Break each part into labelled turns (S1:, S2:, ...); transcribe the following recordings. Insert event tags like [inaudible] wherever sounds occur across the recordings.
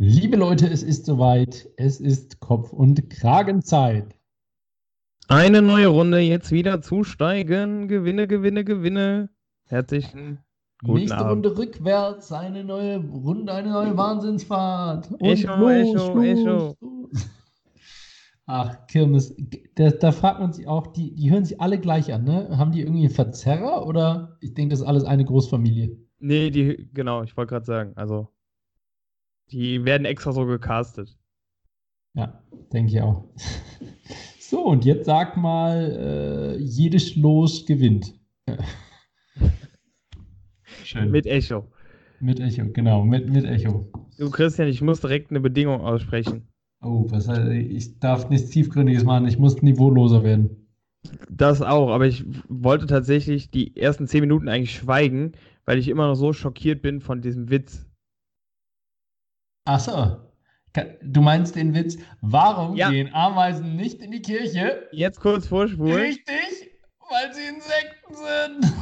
S1: Liebe Leute, es ist soweit. Es ist Kopf- und Kragenzeit.
S2: Eine neue Runde, jetzt wieder zusteigen. Gewinne, Gewinne, Gewinne. Herzlichen guten
S1: Nächste
S2: Abend.
S1: Runde rückwärts, eine neue Runde, eine neue Wahnsinnsfahrt. Und
S2: Echo, Echo, Echo.
S1: los. Ach, Kirmes, da, da fragt man sich auch, die, die hören sich alle gleich an, ne? Haben die irgendwie einen Verzerrer oder ich denke, das ist alles eine Großfamilie?
S2: Nee, die, genau, ich wollte gerade sagen, also, die werden extra so gecastet.
S1: Ja, denke ich auch. [laughs] So, und jetzt sag mal, äh, jedes Los gewinnt. [laughs] Schön.
S2: Mit Echo.
S1: Mit Echo, genau, mit, mit Echo.
S2: Du, Christian, ich muss direkt eine Bedingung aussprechen.
S1: Oh, was, heißt- ich darf nichts Tiefgründiges machen, ich muss niveauloser werden.
S2: Das auch, aber ich wollte tatsächlich die ersten zehn Minuten eigentlich schweigen, weil ich immer noch so schockiert bin von diesem Witz.
S1: Ach so. Du meinst den Witz, warum
S2: Ja.
S1: gehen Ameisen nicht in die Kirche?
S2: Jetzt kurz vorspulen.
S1: Richtig, weil sie Insekten sind.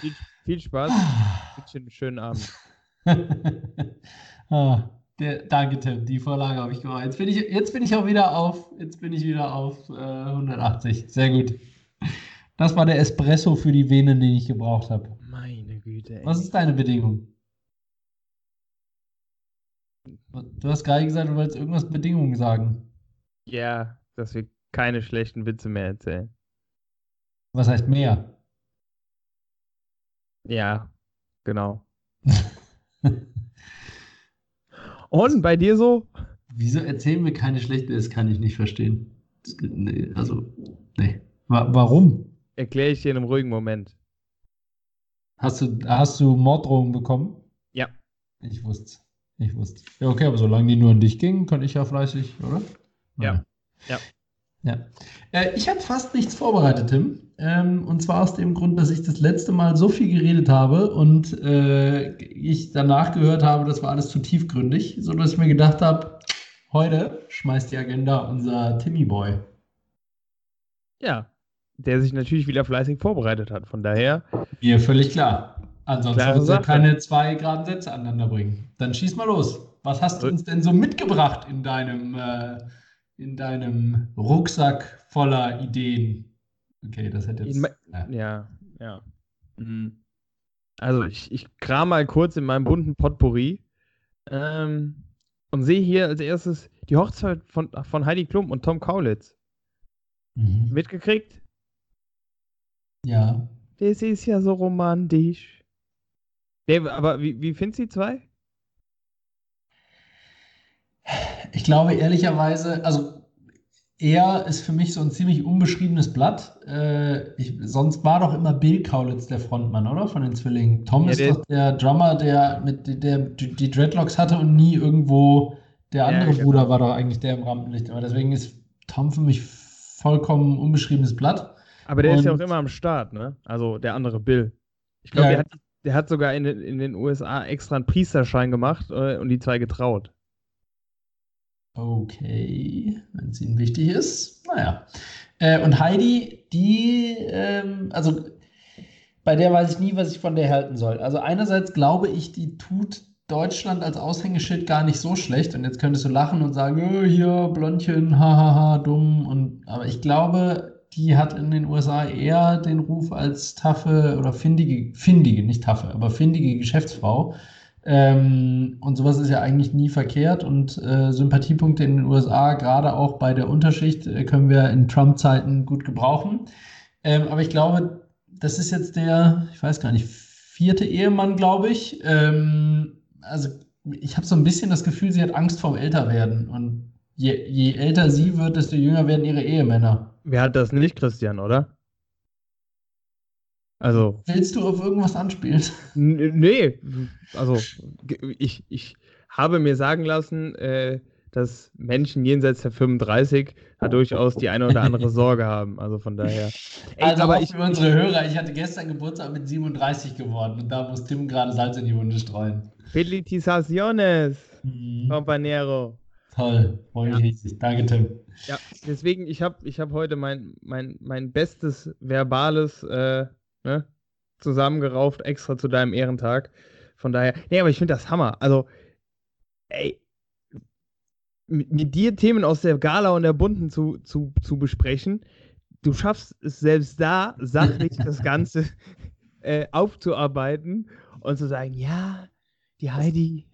S2: Viel, viel Spaß. [sighs] Schönen, schönen Abend. [laughs]
S1: ah, der, danke, Tim. Die Vorlage habe ich gemacht. Jetzt bin ich, jetzt bin ich auch wieder auf, jetzt bin ich wieder auf äh, 180. Sehr gut. Das war der Espresso für die Venen, den ich gebraucht habe.
S2: Meine Güte, ey.
S1: Was ist deine Bedingung? Du hast gerade gesagt, du wolltest irgendwas Bedingungen sagen.
S2: Ja, dass wir keine schlechten Witze mehr erzählen.
S1: Was heißt mehr?
S2: Ja, genau. [laughs] Und bei dir so?
S1: Wieso erzählen wir keine schlechte? Das kann ich nicht verstehen. Nee, also, nee. Wa warum?
S2: Erkläre ich dir in einem ruhigen Moment.
S1: Hast du, hast du Morddrohungen bekommen?
S2: Ja.
S1: Ich wusste Ich wusste Ja, okay, aber solange die nur an dich gingen, konnte ich ja fleißig, oder?
S2: Ja. Ja.
S1: Ja. Äh, ich habe fast nichts vorbereitet, Tim. Ähm, und zwar aus dem Grund, dass ich das letzte Mal so viel geredet habe und äh, ich danach gehört habe, das war alles zu tiefgründig, sodass ich mir gedacht habe, heute schmeißt die Agenda unser Timmy Boy.
S2: Ja. Der sich natürlich wieder fleißig vorbereitet hat. Von daher,
S1: Mir völlig klar. Ansonsten
S2: Klare
S1: wird es ja
S2: Sache.
S1: keine zwei geraden Sätze aneinander bringen. Dann schieß mal los. Was hast du uns denn so mitgebracht in deinem, äh, in deinem Rucksack voller Ideen? Okay, das hätte jetzt. Ja.
S2: ja, ja. Mhm. Also ich, ich kram mal kurz in meinem bunten Potpourri ähm, und sehe hier als erstes die Hochzeit von, von Heidi Klum und Tom Kaulitz.
S1: Mhm.
S2: Mitgekriegt?
S1: ja.
S2: Das ist ja so romantisch. Der, aber wie, wie findest du die zwei?
S1: Ich glaube ehrlicherweise, also er ist für mich so ein ziemlich unbeschriebenes Blatt. Äh, ich, sonst war doch immer Bill Kaulitz der Frontmann, oder? Von den Zwillingen. Tom
S2: Ja,
S1: ist
S2: der-
S1: doch der Drummer, der mit der die die Dreadlocks hatte und nie irgendwo. Der
S2: Ja,
S1: andere
S2: genau.
S1: Bruder war doch eigentlich der im Rampenlicht. Aber deswegen ist Tom für mich vollkommen unbeschriebenes Blatt.
S2: Aber der ist ja auch
S1: Und-
S2: immer am Start, ne? Also der andere Bill. Ich glaube,
S1: Ja.
S2: der, hat, der hat sogar in, den- in den USA extra einen Priesterschein gemacht äh, und die zwei getraut.
S1: Okay, wenn es ihnen wichtig ist. Naja. Äh, und Heidi, die, ähm, also bei der weiß ich nie, was ich von der halten soll. Also einerseits glaube ich, die tut Deutschland als Aushängeschild gar nicht so schlecht. Und jetzt könntest du lachen und sagen, "Äh, hier, Blondchen, hahaha, dumm. Und, aber ich glaube, die hat in den USA eher den Ruf als taffe oder findige, findige, nicht taffe, aber findige Geschäftsfrau. Ähm, und sowas ist ja eigentlich nie verkehrt und äh, Sympathiepunkte in den USA, gerade auch bei der Unterschicht, äh, können wir in Trump-Zeiten gut gebrauchen. Ähm, aber ich glaube, das ist jetzt der, ich weiß gar nicht, vierte Ehemann, glaube ich. Ähm, also ich habe so ein bisschen das Gefühl, sie hat Angst vorm Älterwerden. Und je, je älter sie wird, desto jünger werden ihre Ehemänner.
S2: Wer hat das nicht, Christian, oder? Also,
S1: Willst du auf irgendwas anspielen?
S2: nee, also ich, ich habe mir sagen lassen, äh, dass Menschen jenseits der 35 da durchaus die eine oder andere [laughs] Sorge haben. Also von daher. Ey,
S1: also
S2: aber
S1: auch
S2: ich,
S1: für unsere Hörer, ich hatte gestern Geburtstag mit 37 geworden und da muss Tim gerade Salz in die Wunde streuen.
S2: Felicitaciones,
S1: Mhm.
S2: compañero.
S1: Toll, freue mich riesig. Danke, Tim.
S2: Ja, deswegen, ich habe ich hab heute mein, mein, mein bestes verbales äh, ne, zusammengerauft, extra zu deinem Ehrentag. Von daher, nee, aber ich finde das Hammer. Also, ey, mit, mit, dir Themen aus der Gala und der Bunten zu, zu, zu besprechen, du schaffst es selbst da, sachlich das [laughs] Ganze äh, aufzuarbeiten und zu sagen, ja, die Heidi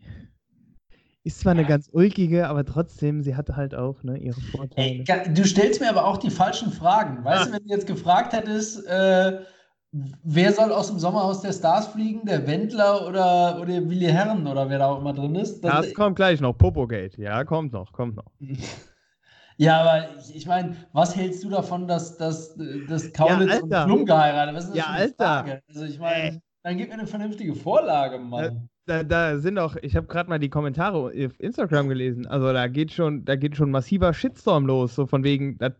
S2: ist zwar eine ganz ulkige, aber trotzdem, sie hatte halt auch ne, ihre Vorteile.
S1: Ey, du stellst mir aber auch die falschen Fragen. Weißt ah. du, wenn du jetzt gefragt hättest, äh, wer soll aus dem Sommerhaus der Stars fliegen? Der Wendler oder, oder Willi Herren oder wer da auch immer drin ist?
S2: Das, das kommt gleich noch. Popogate. Ja, kommt noch, kommt noch. [laughs]
S1: Ja, aber ich, ich meine, was hältst du davon, dass, dass, dass Kaulitz ja, und Klum geheiratet
S2: Was ist das ja, Alter.
S1: Also ich meine, äh. dann gib mir eine vernünftige Vorlage, Mann.
S2: Da, da sind auch, ich habe gerade mal die Kommentare auf Instagram gelesen. Also da geht schon, da geht schon massiver Shitstorm los, so von wegen, dat,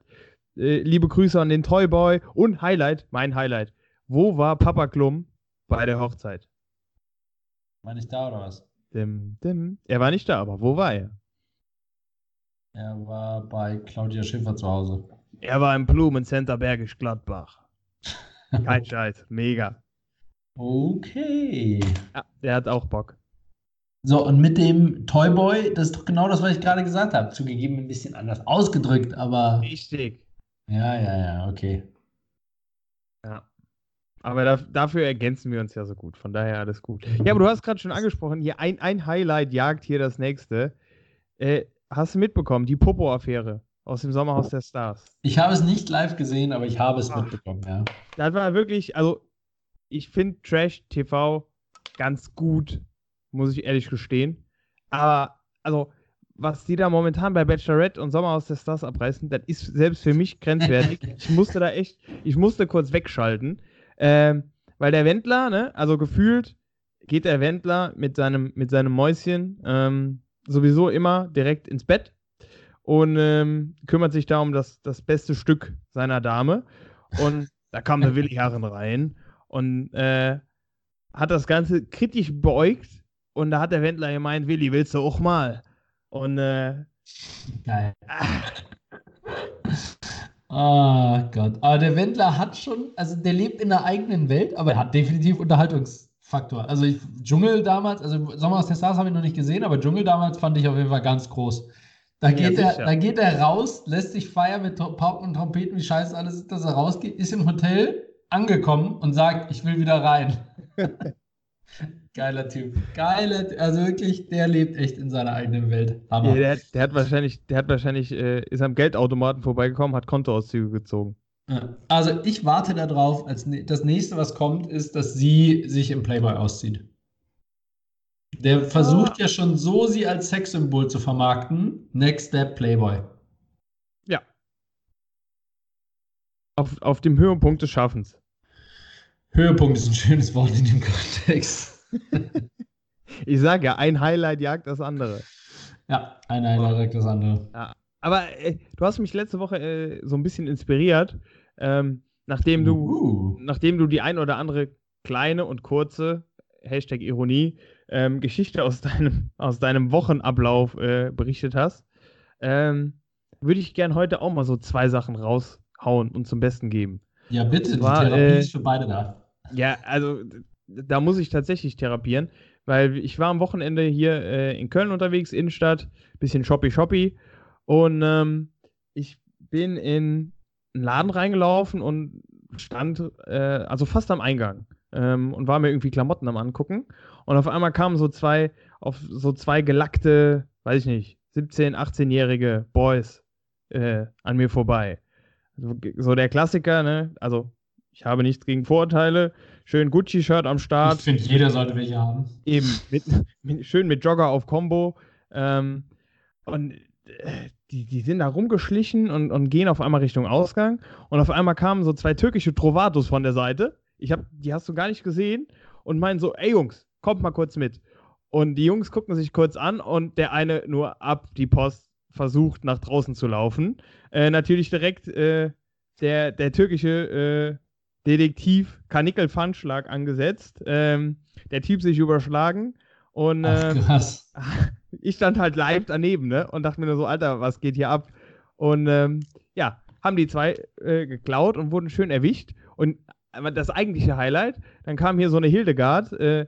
S2: äh, liebe Grüße an den Toyboy und Highlight, mein Highlight. Wo war Papa Klum bei der Hochzeit?
S1: War nicht da oder was?
S2: Dim, dim. Er war nicht da, aber wo war er?
S1: Er war bei Claudia Schiffer zu Hause.
S2: Er war im Blumencenter Bergisch Gladbach. Kein [laughs] Scheiß. Mega.
S1: Okay.
S2: Ja, der hat auch Bock.
S1: So, und mit dem Toyboy, das ist doch genau das, was ich gerade gesagt habe. Zugegeben ein bisschen anders ausgedrückt, aber.
S2: Richtig.
S1: Ja, ja, ja, okay.
S2: Ja. Aber da, dafür ergänzen wir uns ja so gut. Von daher alles gut. Ja, aber du hast gerade schon angesprochen, hier ein, ein Highlight jagt hier das nächste. Äh, hast du mitbekommen, die Popo-Affäre aus dem Sommerhaus der Stars?
S1: Ich habe es nicht live gesehen, aber ich habe es Ach, mitbekommen, ja.
S2: Das war wirklich, also ich finde Trash TV ganz gut, muss ich ehrlich gestehen. Aber, also, was die da momentan bei Bachelorette und Sommerhaus der Stars abreißen, das ist selbst für mich grenzwertig. [laughs] ich musste da echt, ich musste kurz wegschalten. Ähm, weil der Wendler, ne, also gefühlt geht der Wendler mit seinem, mit seinem Mäuschen ähm, sowieso immer direkt ins Bett und ähm, kümmert sich da um das, das beste Stück seiner Dame. Und da kam der Willi Herren rein und äh, hat das Ganze kritisch beäugt. Und da hat der Wendler gemeint, Willi, willst du auch mal? Und äh,
S1: Geil. Ah oh Gott. Aber der Wendler hat schon, also der lebt in der eigenen Welt, aber er hat definitiv Unterhaltungs, Faktor. Also ich, Dschungel damals, also Sommer aus der Stars habe ich noch nicht gesehen, aber Dschungel damals fand ich auf jeden Fall ganz groß. Da geht, er, da geht er raus, lässt sich feiern mit Pauken und Trompeten, wie scheiße alles ist, dass er rausgeht, ist im Hotel angekommen und sagt, ich will wieder rein. [laughs] Geiler Typ. Geiler, also wirklich, der lebt echt in seiner eigenen Welt.
S2: Hammer. Ja, der, der, hat wahrscheinlich, der hat wahrscheinlich, äh, ist am Geldautomaten vorbeigekommen, hat Kontoauszüge gezogen.
S1: Also ich warte darauf, als das nächste, was kommt, ist, dass sie sich im Playboy auszieht. Der versucht ah. ja schon so, sie als Sexsymbol zu vermarkten. Next Step Playboy.
S2: Ja. Auf, auf dem Höhepunkt des Schaffens.
S1: Höhepunkt ist ein schönes Wort in dem Kontext. [laughs]
S2: ich sage ja, ein Highlight jagt das andere.
S1: Ja, ein Highlight jagt das andere.
S2: Ja. Aber äh, du hast mich letzte Woche äh, so ein bisschen inspiriert, ähm, nachdem du, uh. nachdem du die ein oder andere kleine und kurze Hashtag Ironie ähm, Geschichte aus deinem, aus deinem Wochenablauf äh, berichtet hast, ähm, würde ich gern heute auch mal so zwei Sachen raushauen und zum Besten geben.
S1: Ja, bitte, war, die Therapie äh, ist für beide da.
S2: Ja, also da muss ich tatsächlich therapieren, weil ich war am Wochenende hier äh, in Köln unterwegs, Innenstadt, bisschen shoppy shoppy und ähm, ich bin in einen Laden reingelaufen und stand äh, also fast am Eingang ähm, und war mir irgendwie Klamotten am angucken. Und auf einmal kamen so zwei, auf so zwei gelackte, weiß ich nicht, 17-, 18-jährige Boys äh, an mir vorbei. So der Klassiker, ne? Also ich habe nichts gegen Vorurteile. Schön Gucci-Shirt am Start.
S1: Ich finde, jeder sollte welche haben.
S2: Eben, mit, mit, schön mit Jogger auf Combo. Ähm, und äh, die, die sind da rumgeschlichen und, und gehen auf einmal Richtung Ausgang. Und auf einmal kamen so zwei türkische Trovatos von der Seite. Ich hab, die hast du gar nicht gesehen. Und meinen so, ey Jungs, kommt mal kurz mit. Und die Jungs gucken sich kurz an und der eine nur ab die Post versucht, nach draußen zu laufen. Äh, natürlich direkt äh, der, der türkische äh, Detektiv Kanickel Pfannschlag angesetzt. Ähm, der Typ sich überschlagen. Und Ach, krass. [laughs] ich stand halt live daneben, ne? Und dachte mir nur so, Alter, was geht hier ab? Und ähm, ja, haben die zwei äh, geklaut und wurden schön erwischt. Und das eigentliche Highlight, dann kam hier so eine Hildegard, äh,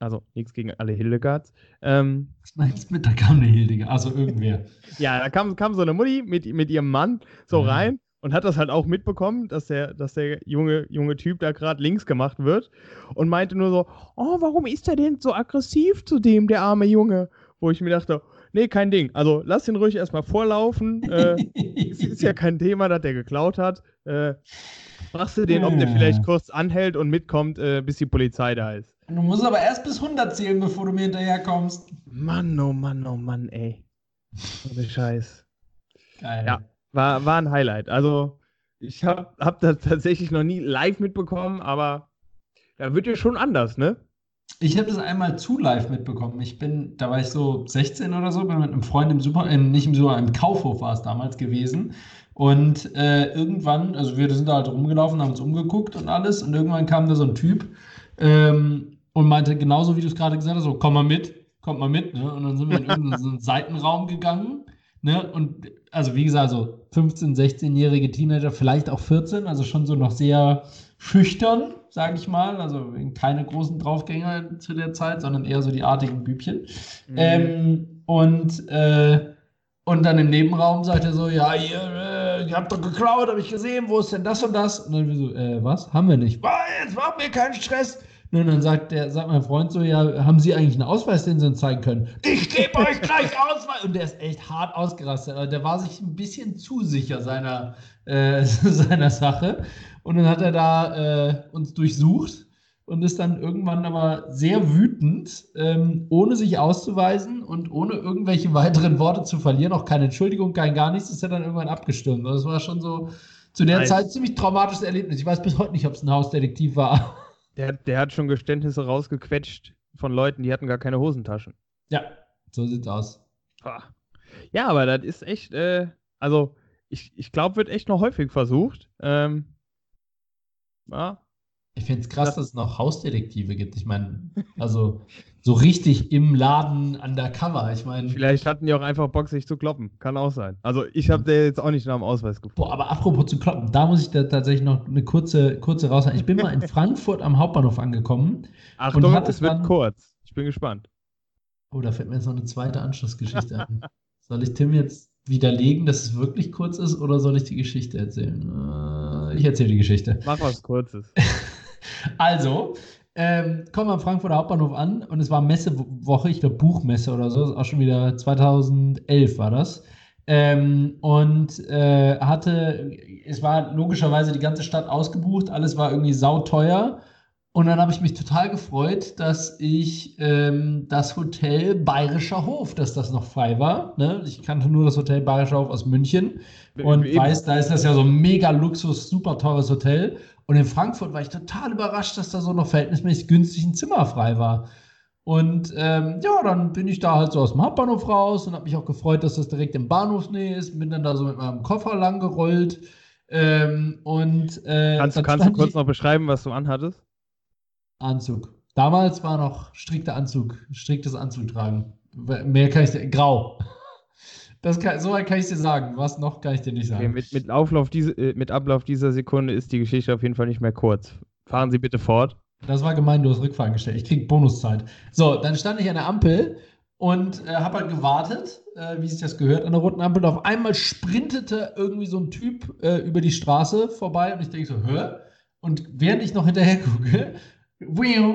S2: Also nichts gegen alle Hildegards. Ähm,
S1: Was meinst du mit, da kam eine Hildegard? Also irgendwer. [laughs]
S2: ja, da kam, kam so eine Mutti mit, mit ihrem Mann so
S1: Mhm.
S2: rein und hat das halt auch mitbekommen, dass der, dass der junge, junge Typ da gerade links gemacht wird und meinte nur so, oh, warum ist er denn so aggressiv zu dem, der arme Junge? Wo ich mir dachte, nee, kein Ding. Also lass ihn ruhig erstmal vorlaufen. Äh, es ist ja kein Thema, dass der geklaut hat. Äh, fragst du den, ob der
S1: Ja.
S2: vielleicht kurz anhält und mitkommt, äh, bis die Polizei da ist.
S1: Du musst aber erst bis 100 zählen, bevor du mir hinterherkommst.
S2: Mann, oh Mann, oh Mann, ey. Ohne Scheiß.
S1: Geil.
S2: Ja. War, war ein Highlight. Also, ich habe hab das tatsächlich noch nie live mitbekommen, aber da wird ja schon anders, ne?
S1: Ich habe das einmal zu live mitbekommen. Ich bin, da war ich so 16 oder so, bin mit einem Freund im Super, äh, nicht im Super, im Kaufhof war es damals gewesen. Und äh, irgendwann, also wir sind da halt rumgelaufen, haben uns umgeguckt und alles. Und irgendwann kam da so ein Typ ähm, und meinte, genauso wie du es gerade gesagt hast, so, komm mal mit, kommt mal mit. Ne? Und dann sind wir in [laughs] irgendeinen so Seitenraum gegangen. Ne? Und also wie gesagt, so 15-, 16-jährige Teenager, vielleicht auch 14, also schon so noch sehr schüchtern, sage ich mal. Also keine großen Draufgänger zu der Zeit, sondern eher so die artigen Bübchen.
S2: Mhm.
S1: Ähm, und, äh, und dann im Nebenraum sagt er so, ja, ihr, äh, ihr habt doch geklaut, habe ich gesehen, wo ist denn das und das? Und dann wir so, äh, was? Haben wir nicht. "Ah, Jetzt machen wir keinen Stress. Und dann sagt, der, sagt mein Freund so, ja, haben Sie eigentlich einen Ausweis, den Sie uns zeigen können? Ich gebe euch gleich Ausweis. Und der ist echt hart ausgerastet. Aber der war sich ein bisschen zu sicher seiner, äh, [laughs] seiner Sache. Und dann hat er da äh, uns durchsucht und ist dann irgendwann aber sehr wütend, ähm, ohne sich auszuweisen und ohne irgendwelche weiteren Worte zu verlieren, auch keine Entschuldigung, kein gar nichts, ist er dann irgendwann abgestürmt. Also das war schon so zu der
S2: Nice.
S1: Zeit ziemlich traumatisches Erlebnis. Ich weiß bis heute nicht, ob es ein Hausdetektiv war.
S2: Der, der hat schon Geständnisse rausgequetscht von Leuten, die hatten gar keine Hosentaschen.
S1: Ja, so sieht's aus.
S2: Ja, aber das ist echt, äh, also ich, ich glaube, wird echt noch häufig versucht. Ähm, ja,
S1: Ich finde es krass, dass es noch Hausdetektive gibt. Ich meine, also [laughs] so richtig im Laden undercover. Ich meine,
S2: vielleicht hatten die auch einfach Bock, sich zu kloppen. Kann auch sein. Also ich habe der jetzt auch nicht nach dem Ausweis gefunden.
S1: Boah, aber apropos zu kloppen, da muss ich da tatsächlich noch eine kurze, kurze raushauen. Ich bin mal in [laughs] Frankfurt am Hauptbahnhof angekommen.
S2: Achtung,
S1: hatte
S2: es wird
S1: dann-
S2: kurz. Ich bin gespannt.
S1: Oh, da fällt mir jetzt noch eine zweite Anschlussgeschichte ein. Soll ich Tim jetzt widerlegen, dass es wirklich kurz ist, oder soll ich die Geschichte erzählen? Äh, ich erzähle die Geschichte.
S2: Mach was Kurzes. [laughs]
S1: Also, ähm, kommen am Frankfurter Hauptbahnhof an und es war Messewoche, ich glaube Buchmesse oder so, auch schon wieder 2011 war das. Ähm, und äh, hatte, es war logischerweise die ganze Stadt ausgebucht, alles war irgendwie sauteuer. Und dann habe ich mich total gefreut, dass ich ähm, das Hotel Bayerischer Hof, dass das noch frei war. Ne? Ich kannte nur das Hotel Bayerischer Hof aus München und
S2: Eben-
S1: weiß, da ist das ja so ein mega Luxus, super teures Hotel. Und in Frankfurt war ich total überrascht, dass da so noch verhältnismäßig günstig ein Zimmer frei war. Und ähm, ja, dann bin ich da halt so aus dem Hauptbahnhof raus und habe mich auch gefreut, dass das direkt im Bahnhofsnähe ist. Bin dann da so mit meinem Koffer lang gerollt. Ähm, und äh,
S2: Kannst, kannst du kurz noch beschreiben, was du anhattest?
S1: Anzug. Damals war noch strikter Anzug, striktes Anzug tragen. Mehr kann ich grau. Das kann, so weit kann ich dir sagen. Was noch, kann ich dir nicht sagen.
S2: Okay, mit, mit, Auflauf diese, äh, mit Ablauf dieser Sekunde ist die Geschichte auf jeden Fall nicht mehr kurz. Fahren Sie bitte fort.
S1: Das war gemein, du hast Rückfahren gestellt. Ich krieg Bonuszeit. So, dann stand ich an der Ampel und äh, habe halt gewartet, äh, wie sich das gehört, an der roten Ampel. Und auf einmal sprintete irgendwie so ein Typ äh, über die Straße vorbei und ich denke so, hör? Und während ich noch hinterher gucke,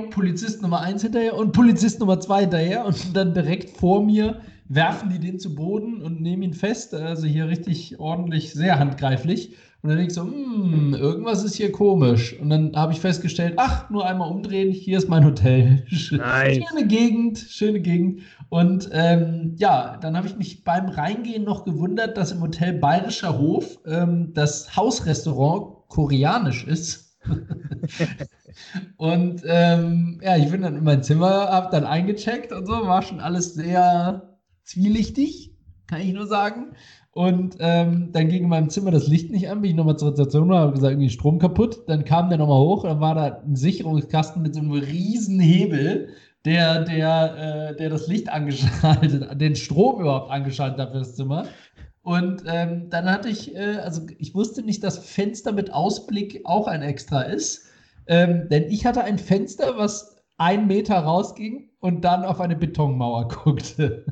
S1: Polizist Nummer 1 hinterher und Polizist Nummer 2 hinterher und dann direkt vor mir werfen die den zu Boden und nehmen ihn fest. Also hier richtig ordentlich, sehr handgreiflich. Und dann denke ich so, hm, irgendwas ist hier komisch. Und dann habe ich festgestellt, ach, nur einmal umdrehen, hier ist mein Hotel.
S2: Nice.
S1: Schöne Gegend, schöne Gegend. Und ähm, ja, dann habe ich mich beim Reingehen noch gewundert, dass im Hotel Bayerischer Hof ähm, das Hausrestaurant koreanisch ist. [laughs] und ähm, ja, ich bin dann in mein Zimmer, habe dann eingecheckt und so, war schon alles sehr zwielichtig, kann ich nur sagen. Und ähm, dann ging in meinem Zimmer das Licht nicht an, bin ich nochmal zur Rezeption und habe gesagt, irgendwie Strom kaputt. Dann kam der nochmal hoch dann war da ein Sicherungskasten mit so einem riesen Hebel, der, der, äh, der das Licht angeschaltet, [laughs] den Strom überhaupt angeschaltet hat für das Zimmer. Und ähm, dann hatte ich, äh, also ich wusste nicht, dass Fenster mit Ausblick auch ein Extra ist. Ähm, denn ich hatte ein Fenster, was einen Meter rausging und dann auf eine Betonmauer [laughs] guckte.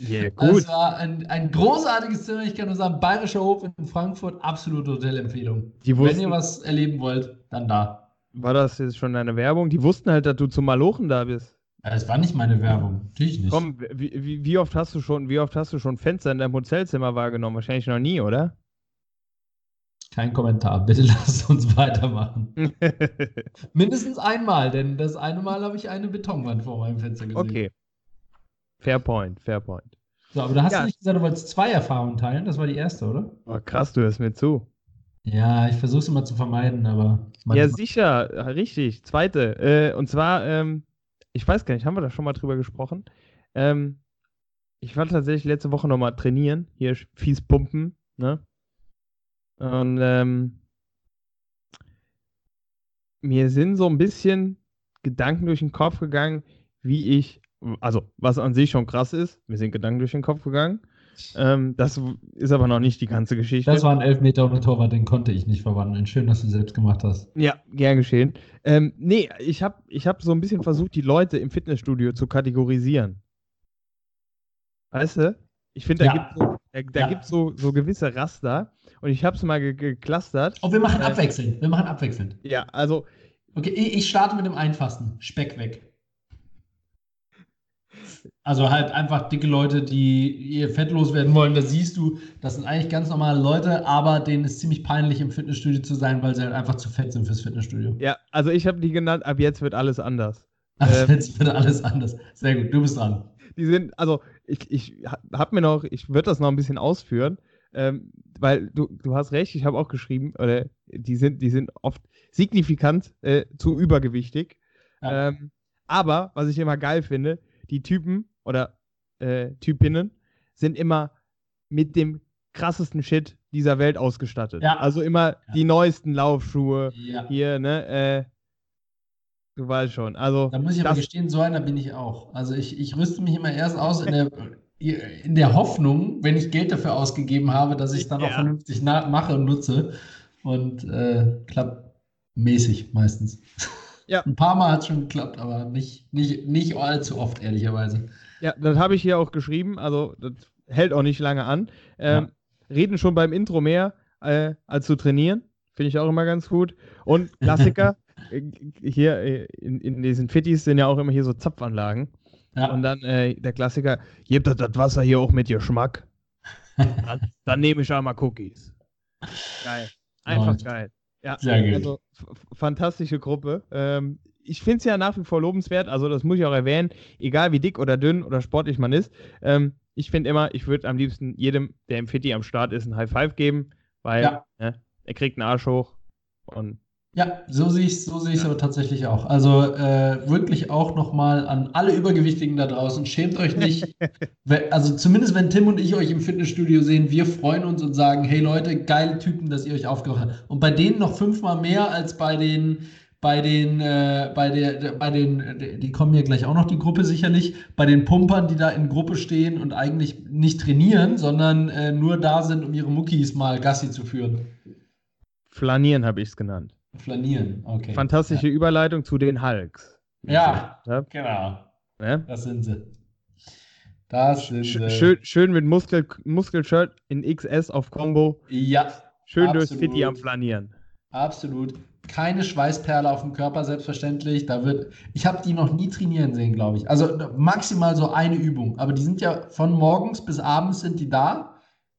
S2: Yeah, gut.
S1: Das war ein, ein großartiges Zimmer. Ich kann nur sagen, Bayerischer Hof in Frankfurt, absolute Hotelempfehlung. Wenn ihr was erleben wollt, dann da.
S2: war das jetzt schon deine Werbung? Die wussten halt, dass du zum Malochen da bist.
S1: Ja, Das war nicht meine Werbung. Natürlich nicht.
S2: Komm, wie, wie, wie oft hast du schon, wie oft hast du schon Fenster in deinem Hotelzimmer wahrgenommen? Wahrscheinlich noch nie, oder?
S1: Kein Kommentar. Bitte [laughs] lasst uns weitermachen. [laughs] Mindestens einmal, denn das eine Mal habe ich eine Betonwand vor meinem Fenster gesehen.
S2: okay. Fair point, fair point.
S1: So, aber du hast
S2: Ja.
S1: nicht gesagt, du wolltest zwei Erfahrungen teilen. Das war die erste, oder?
S2: Oh, krass, du hörst mir zu.
S1: Ja, ich versuche es immer zu vermeiden, aber.
S2: Ja, sicher, richtig. Zweite. Äh, und zwar, ähm, ich weiß gar nicht, haben wir da schon mal drüber gesprochen? Ähm, ich war tatsächlich letzte Woche nochmal trainieren, hier fies pumpen, ne? Und ähm, mir sind so ein bisschen Gedanken durch den Kopf gegangen, wie ich, also was an sich schon krass ist, mir sind Gedanken durch den Kopf gegangen. Ähm, das ist aber noch nicht die ganze Geschichte.
S1: Das war ein Elfmeter ohne Torwart, den konnte ich nicht verwandeln. Schön, dass du selbst gemacht hast.
S2: Ja, gern geschehen. Ähm, nee, ich habe ich hab so ein bisschen versucht, die Leute im Fitnessstudio zu kategorisieren. Weißt du? Ich finde, da
S1: Ja.
S2: gibt so, da, da
S1: Ja.
S2: gibt's so, so gewisse Raster und ich habe es mal ge geklustert.
S1: Oh, wir machen
S2: Äh,
S1: abwechselnd. Wir machen abwechselnd.
S2: Ja, also
S1: Okay, ich ich starte mit dem einfachsten. Speck weg. Also halt einfach dicke Leute, die ihr Fett loswerden wollen. Da siehst du, das sind eigentlich ganz normale Leute, aber denen ist ziemlich peinlich, im Fitnessstudio zu sein, weil sie halt einfach zu fett sind fürs Fitnessstudio.
S2: ja, also ich habe die genannt, ab jetzt wird alles anders.
S1: Also
S2: Ähm.
S1: jetzt wird alles anders. Sehr gut, du bist dran.
S2: Die sind, also ich, ich habe mir noch, ich würde das noch ein bisschen ausführen, ähm, weil du, du hast recht, ich habe auch geschrieben, oder die sind, die sind oft signifikant äh, zu übergewichtig.
S1: Ja.
S2: Ähm, aber was ich immer geil finde, die Typen oder äh, Typinnen sind immer mit dem krassesten Shit dieser Welt ausgestattet.
S1: Ja.
S2: Also immer
S1: Ja.
S2: die neuesten Laufschuhe
S1: Ja.
S2: hier, ne? Äh, du weißt schon. Also
S1: Da muss ich aber gestehen, so einer bin ich auch. Also ich, ich rüste mich immer erst aus in der, in der Hoffnung, wenn ich Geld dafür ausgegeben habe, dass ich es dann auch vernünftig mache und nutze. Und äh, klappt mäßig meistens.
S2: Ja.
S1: Ein paar Mal hat es schon geklappt, aber nicht, nicht, nicht allzu oft, ehrlicherweise.
S2: Ja, das habe ich hier auch geschrieben. Also, das hält auch nicht lange an. Ähm, Reden schon beim Intro mehr äh, als zu trainieren. Finde ich auch immer ganz gut. Und Klassiker, [laughs] äh, hier äh, in, in diesen Fittis sind ja auch immer hier so Zapfanlagen.
S1: Ja.
S2: Und dann äh, der Klassiker, gibt das, das Wasser hier auch mit Geschmack? [laughs] Dann, dann nehme ich einmal Cookies. Geil. Einfach
S1: Läuft.
S2: geil. Ja,
S1: Sehr gut.
S2: also fantastische Gruppe. Ähm, ich finde es ja nach wie vor lobenswert, also das muss ich auch erwähnen, egal wie dick oder dünn oder sportlich man ist. Ähm, ich finde immer, ich würde am liebsten jedem, der im Fitti am Start ist, ein High Five geben, weil
S1: Ja.
S2: ne, er kriegt einen Arsch hoch und
S1: Ja, so sehe ich es so ich's aber tatsächlich auch. Also äh, wirklich auch nochmal an alle Übergewichtigen da draußen, schämt euch nicht. [laughs] Also zumindest wenn Tim und ich euch im Fitnessstudio sehen, wir freuen uns und sagen, hey Leute, geile Typen, dass ihr euch aufgemacht habt. Und bei denen noch fünfmal mehr als bei den, bei den, äh, bei der, der- bei den, die kommen ja gleich auch noch die Gruppe sicherlich, bei den Pumpern, die da in Gruppe stehen und eigentlich nicht trainieren, sondern äh, nur da sind, um ihre Muckis mal Gassi zu führen.
S2: flanieren habe ich es genannt.
S1: Flanieren, okay.
S2: Fantastische Überleitung zu den Hulks.
S1: Ja.
S2: Ja,
S1: Genau.
S2: ne?
S1: Das sind sie. Das sind sie.
S2: schön, schön mit Muskel, Muskelshirt in XS auf Combo.
S1: Ja,
S2: Schön durchs
S1: Absolut.
S2: Fitti am Flanieren.
S1: absolut. Keine Schweißperle auf dem Körper, selbstverständlich. Da wird, ich habe die noch nie trainieren sehen, glaube ich. Also maximal so eine Übung. Aber die sind ja von morgens bis abends sind die da,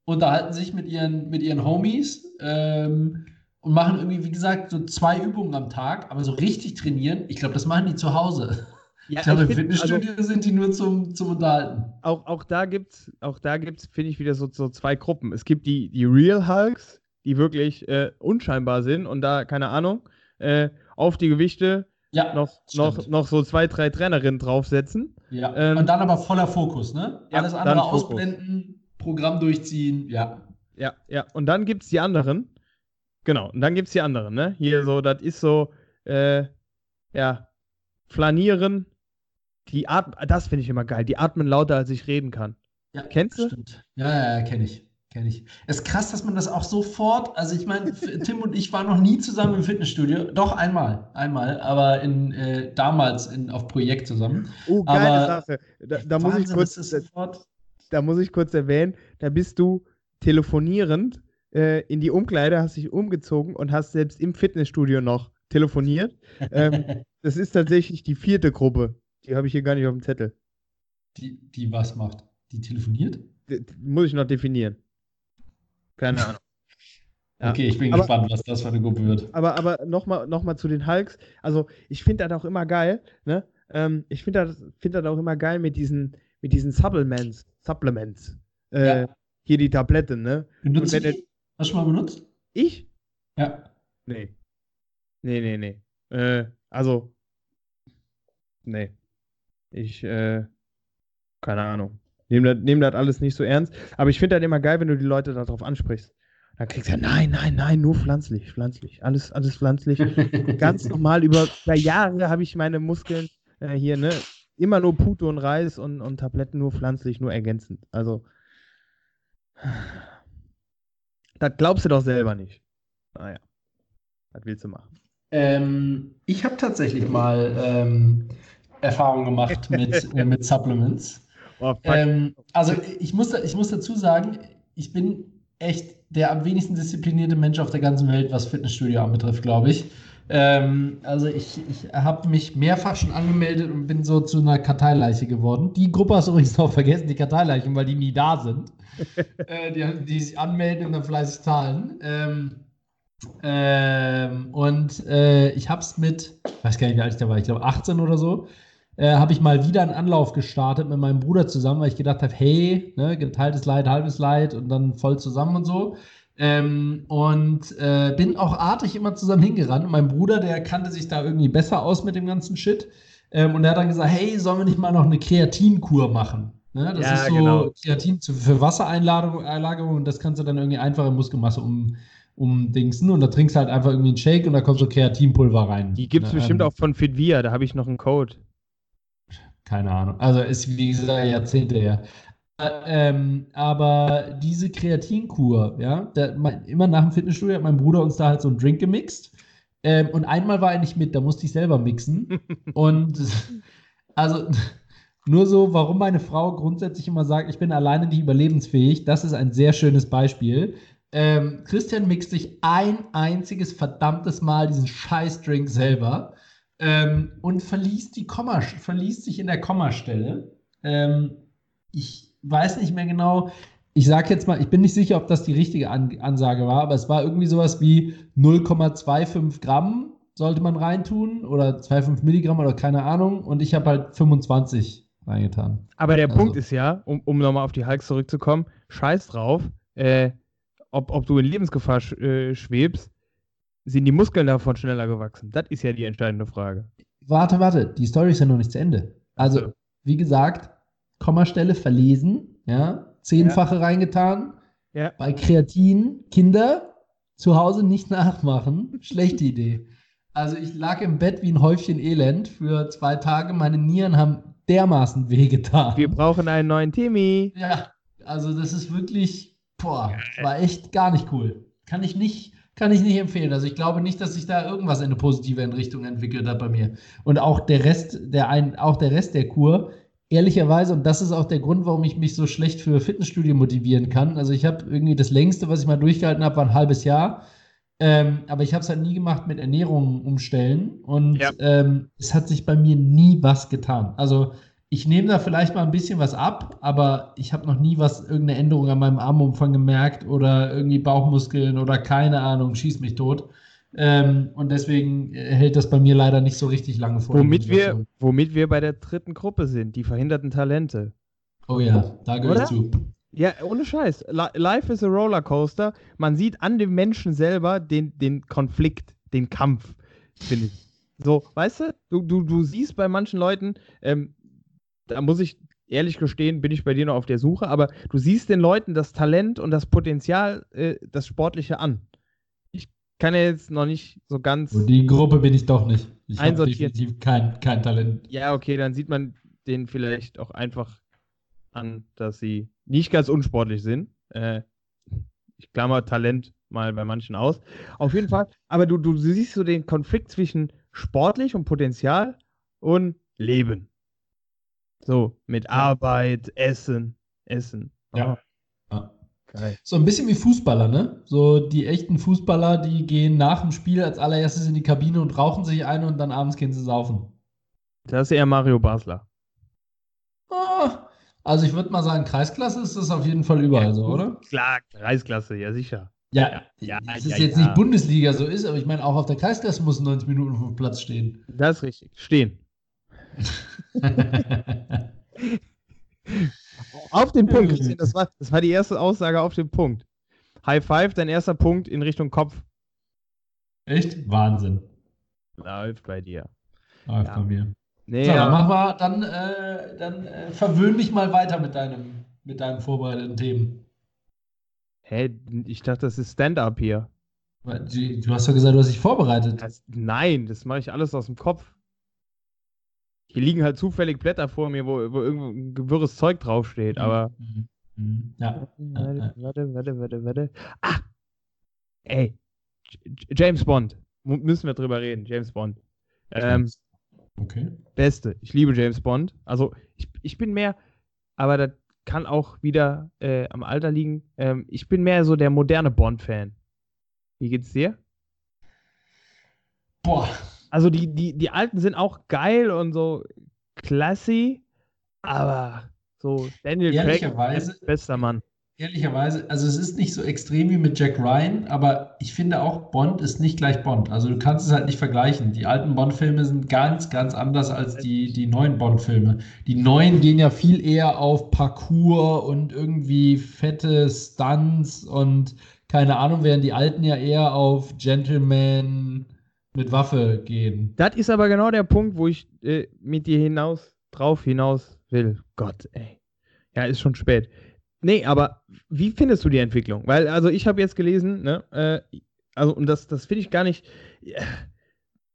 S1: unterhalten sich mit ihren, mit ihren Homies ähm, und machen irgendwie, wie gesagt, so zwei Übungen am Tag. Aber so richtig trainieren, ich glaube, das machen die zu Hause.
S2: Ja,
S1: Ich glaube, im
S2: also,
S1: Fitnessstudio sind die nur zum, zum Unterhalten.
S2: auch, auch da gibt's, auch da gibt's, finde ich, wieder so, so zwei Gruppen. Es gibt die, die Real Hulks, die wirklich äh, unscheinbar sind und da, keine Ahnung, äh, auf die Gewichte
S1: Ja,
S2: noch, noch,
S1: stimmt.
S2: noch so zwei, drei Trainerinnen draufsetzen.
S1: Ja,
S2: Ähm,
S1: und dann aber voller Fokus, ne?
S2: Ja,
S1: Alles andere ausblenden, Programm durchziehen, ja.
S2: Ja, ja. Und dann gibt's die anderen. Genau, und dann gibt's die anderen, ne? Hier so, das ist so, äh, ja, flanieren. Die atmen, das finde ich immer geil. Die atmen lauter, als ich reden kann.
S1: ja
S2: Kennst du?
S1: Stimmt. Ja, ja, ja kenne ich. Kenn ich. Es ist krass, dass man das auch sofort, also ich meine, Tim und ich waren noch nie zusammen im Fitnessstudio. Doch einmal, einmal, aber in, äh, damals in, auf Projekt zusammen.
S2: Oh, geile aber, Sache. Da, da muss ich kurz, da muss ich kurz erwähnen, da bist du telefonierend äh, in die Umkleide, hast dich umgezogen und hast selbst im Fitnessstudio noch telefoniert. ähm, [laughs] das ist tatsächlich die vierte Gruppe. Die habe ich hier gar nicht auf dem Zettel.
S1: Die, die was macht? Die telefoniert?
S2: Die, muss ich noch definieren. Keine Ahnung.
S1: Ja. [laughs] Okay, ich bin aber, gespannt, was das für eine Gruppe wird.
S2: Aber, aber nochmal noch mal zu den Hulks. Also, ich finde das auch immer geil, ne? Ähm, ich finde das, find das auch immer geil mit diesen, mit diesen Supplements. Supplements. Äh, ja. Hier die Tabletten, ne?
S1: Du die? Hast du schon mal benutzt?
S2: Ich?
S1: Ja.
S2: Nee. Nee, nee, nee. Äh, also, nee. Ich, äh, keine Ahnung. Nehme das, nehm das alles nicht so ernst. Aber ich finde das immer geil, wenn du die Leute darauf ansprichst. Dann kriegst du ja, nein, nein, nein, nur pflanzlich, pflanzlich. Alles, alles pflanzlich. [laughs] Ganz normal, über, Jahre habe ich meine Muskeln äh, hier, ne? Immer nur Pute und Reis und, und Tabletten nur pflanzlich, nur ergänzend. Also, das glaubst du doch selber nicht. Naja, was willst du machen?
S1: Ähm, ich habe tatsächlich mal ähm, Erfahrung gemacht [laughs] mit, äh, mit Supplements. Oh, ähm, also ich muss, ich muss dazu sagen, ich bin echt der am wenigsten disziplinierte Mensch auf der ganzen Welt, was Fitnessstudio anbetrifft, glaube ich. Ähm, also ich, ich habe mich mehrfach schon angemeldet und bin so zu einer Karteileiche geworden. Die Gruppe hast du übrigens noch vergessen, die Karteileichen, weil die nie da sind. [laughs] äh, die, die sich anmelden und dann fleißig zahlen. Ähm, ähm, und äh, ich habe es mit, ich weiß gar nicht, wie alt ich da war, ich glaube 18 oder so, äh, habe ich mal wieder einen Anlauf gestartet mit meinem Bruder zusammen, weil ich gedacht habe, hey, ne, geteiltes Leid, halbes Leid und dann voll zusammen und so. Ähm, und äh, bin auch artig immer zusammen hingerannt. Und mein Bruder, der kannte sich da irgendwie besser aus mit dem ganzen Shit. Ähm, und er hat dann gesagt, hey, sollen wir nicht mal noch eine Kreatinkur machen? Ne, das ja, ist so genau. Kreatin für Wassereinlagerung und das kannst du dann irgendwie einfache Muskelmasse um, umdingsen und da trinkst du halt einfach irgendwie einen Shake und da kommt so Kreatinpulver rein.
S2: Die gibt es ne, bestimmt ähm, auch von Fitvia, da habe ich noch einen Code.
S1: Keine Ahnung. Also ist wie gesagt Jahrzehnte her. Ähm, aber diese Kreatinkur, ja, der, immer nach dem Fitnessstudio hat mein Bruder uns da halt so einen Drink gemixt. Ähm, und einmal war er nicht mit, da musste ich selber mixen. [laughs] und also nur so, warum meine Frau grundsätzlich immer sagt, ich bin alleine nicht überlebensfähig, das ist ein sehr schönes Beispiel. Ähm, Christian mixt sich ein einziges verdammtes Mal diesen Scheißdrink selber ähm, und verließ, die Komma, verließ sich in der Kommastelle. Ähm, ich weiß nicht mehr genau. Ich sage jetzt mal, ich bin nicht sicher, ob das die richtige An Ansage war, aber es war irgendwie sowas wie 0,25 Gramm sollte man reintun oder 2,5 Milligramm oder keine Ahnung. Und ich habe halt 25 reingetan.
S2: Aber der also. Punkt ist ja, um, um nochmal auf die Hulks zurückzukommen, scheiß drauf, äh, ob, ob du in Lebensgefahr sch äh, schwebst, sind die Muskeln davon schneller gewachsen? Das ist ja die entscheidende Frage.
S1: Warte, warte, die Story ist ja noch nicht zu Ende. Also, wie gesagt, Kommastelle verlesen, ja, zehnfache ja. reingetan. Ja. Bei Kreatin, Kinder zu Hause nicht nachmachen. Schlechte [laughs] Idee. Also ich lag im Bett wie ein Häufchen Elend für zwei Tage. Meine Nieren haben dermaßen wehgetan.
S2: Wir brauchen einen neuen Timmy.
S1: Ja, also das ist wirklich, boah, war echt gar nicht cool. Kann ich nicht, kann ich nicht empfehlen. Also ich glaube nicht, dass sich da irgendwas in eine positive Richtung entwickelt hat bei mir. Und auch der Rest, der ein, auch der Rest der Kur, ehrlicherweise, und das ist auch der Grund, warum ich mich so schlecht für Fitnessstudio motivieren kann. Also ich habe irgendwie das längste, was ich mal durchgehalten habe, war ein halbes Jahr. Ähm, aber ich habe es halt nie gemacht mit Ernährung umstellen. Und ja. ähm, es hat sich bei mir nie was getan. Also ich nehme da vielleicht mal ein bisschen was ab, aber ich habe noch nie was, irgendeine Änderung an meinem Armumfang gemerkt oder irgendwie Bauchmuskeln oder keine Ahnung, schieß mich tot. Ähm, und deswegen äh, hält das bei mir leider nicht so richtig lange vor.
S2: Womit wir, womit wir bei der dritten Gruppe sind, die verhinderten Talente.
S1: Oh ja, da gehört ich zu.
S2: Ja, ohne Scheiß. Life is a Rollercoaster. Man sieht an dem Menschen selber den, den Konflikt, den Kampf, finde ich. So, weißt du, du, du, du siehst bei manchen Leuten, ähm, da muss ich ehrlich gestehen, bin ich bei dir noch auf der Suche, aber du siehst den Leuten das Talent und das Potenzial, äh, das Sportliche an. Kann ja jetzt noch nicht so ganz.
S1: Und die Gruppe bin ich doch nicht. Ich habe definitiv kein, kein Talent.
S2: Ja, okay, dann sieht man den vielleicht auch einfach an, dass sie nicht ganz unsportlich sind. Äh, ich klammer Talent mal bei manchen aus. Auf jeden Fall, aber du, du siehst so den Konflikt zwischen sportlich und Potenzial und Leben. So, mit Arbeit, Essen, Essen.
S1: Ja. Ja. Geil. So ein bisschen wie Fußballer, ne? So die echten Fußballer, die gehen nach dem Spiel als allererstes in die Kabine und rauchen sich ein und dann abends gehen sie saufen.
S2: Das ist eher Mario Basler.
S1: Oh, also ich würde mal sagen, Kreisklasse ist das auf jeden Fall überall ja, so, oder?
S2: Klar, Kreisklasse, ja sicher.
S1: Ja, ja, es ist ja, jetzt ja. nicht Bundesliga so ist, aber ich meine, auch auf der Kreisklasse muss 90 Minuten auf dem Platz stehen.
S2: Das ist richtig. Stehen. [laughs] [laughs] auf den Punkt. Das war, das war die erste Aussage auf den Punkt. High Five, dein erster Punkt in Richtung Kopf.
S1: Echt? Wahnsinn.
S2: Läuft bei dir.
S1: Läuft ja. bei mir. Nee, so, ja. dann mach mal, dann, äh, dann äh, verwöhn mich mal weiter mit deinem, mit deinen vorbereiteten Themen.
S2: Hä? Ich dachte, das ist Stand-up hier.
S1: Du hast doch gesagt, du hast dich vorbereitet.
S2: Das, nein, das mache ich alles aus dem Kopf. Hier liegen halt zufällig Blätter vor mir, wo, wo irgendwo ein gewirres Zeug draufsteht, aber. Mhm.
S1: Mhm. Ja.
S2: Warte, warte, warte, warte, warte. Ah! Ey. James Bond. Müssen wir drüber reden, James Bond. Ähm,
S1: Okay.
S2: Beste. Ich liebe James Bond. Also ich, ich bin mehr, aber das kann auch wieder äh, am Alter liegen. Ähm, ich bin mehr so der moderne Bond-Fan. Wie geht's dir?
S1: Boah.
S2: Also die, die, die alten sind auch geil und so classy, aber so Daniel Craig, bester Mann
S1: ehrlicherweise, also es ist nicht so extrem wie mit Jack Ryan, aber ich finde auch, Bond ist nicht gleich Bond. Also du kannst es halt nicht vergleichen. Die alten Bond-Filme sind ganz, ganz anders als die, die neuen Bond-Filme. Die neuen gehen ja viel eher auf Parcours und irgendwie fette Stunts und keine Ahnung, während die alten ja eher auf Gentleman mit Waffe gehen.
S2: Das ist aber genau der Punkt, wo ich äh, mit dir hinaus, drauf hinaus will. Gott, ey. Ja, ist schon spät. Nee, aber wie findest du die Entwicklung? Weil, also ich habe jetzt gelesen, ne, äh, also, und das, das finde ich gar nicht, ja,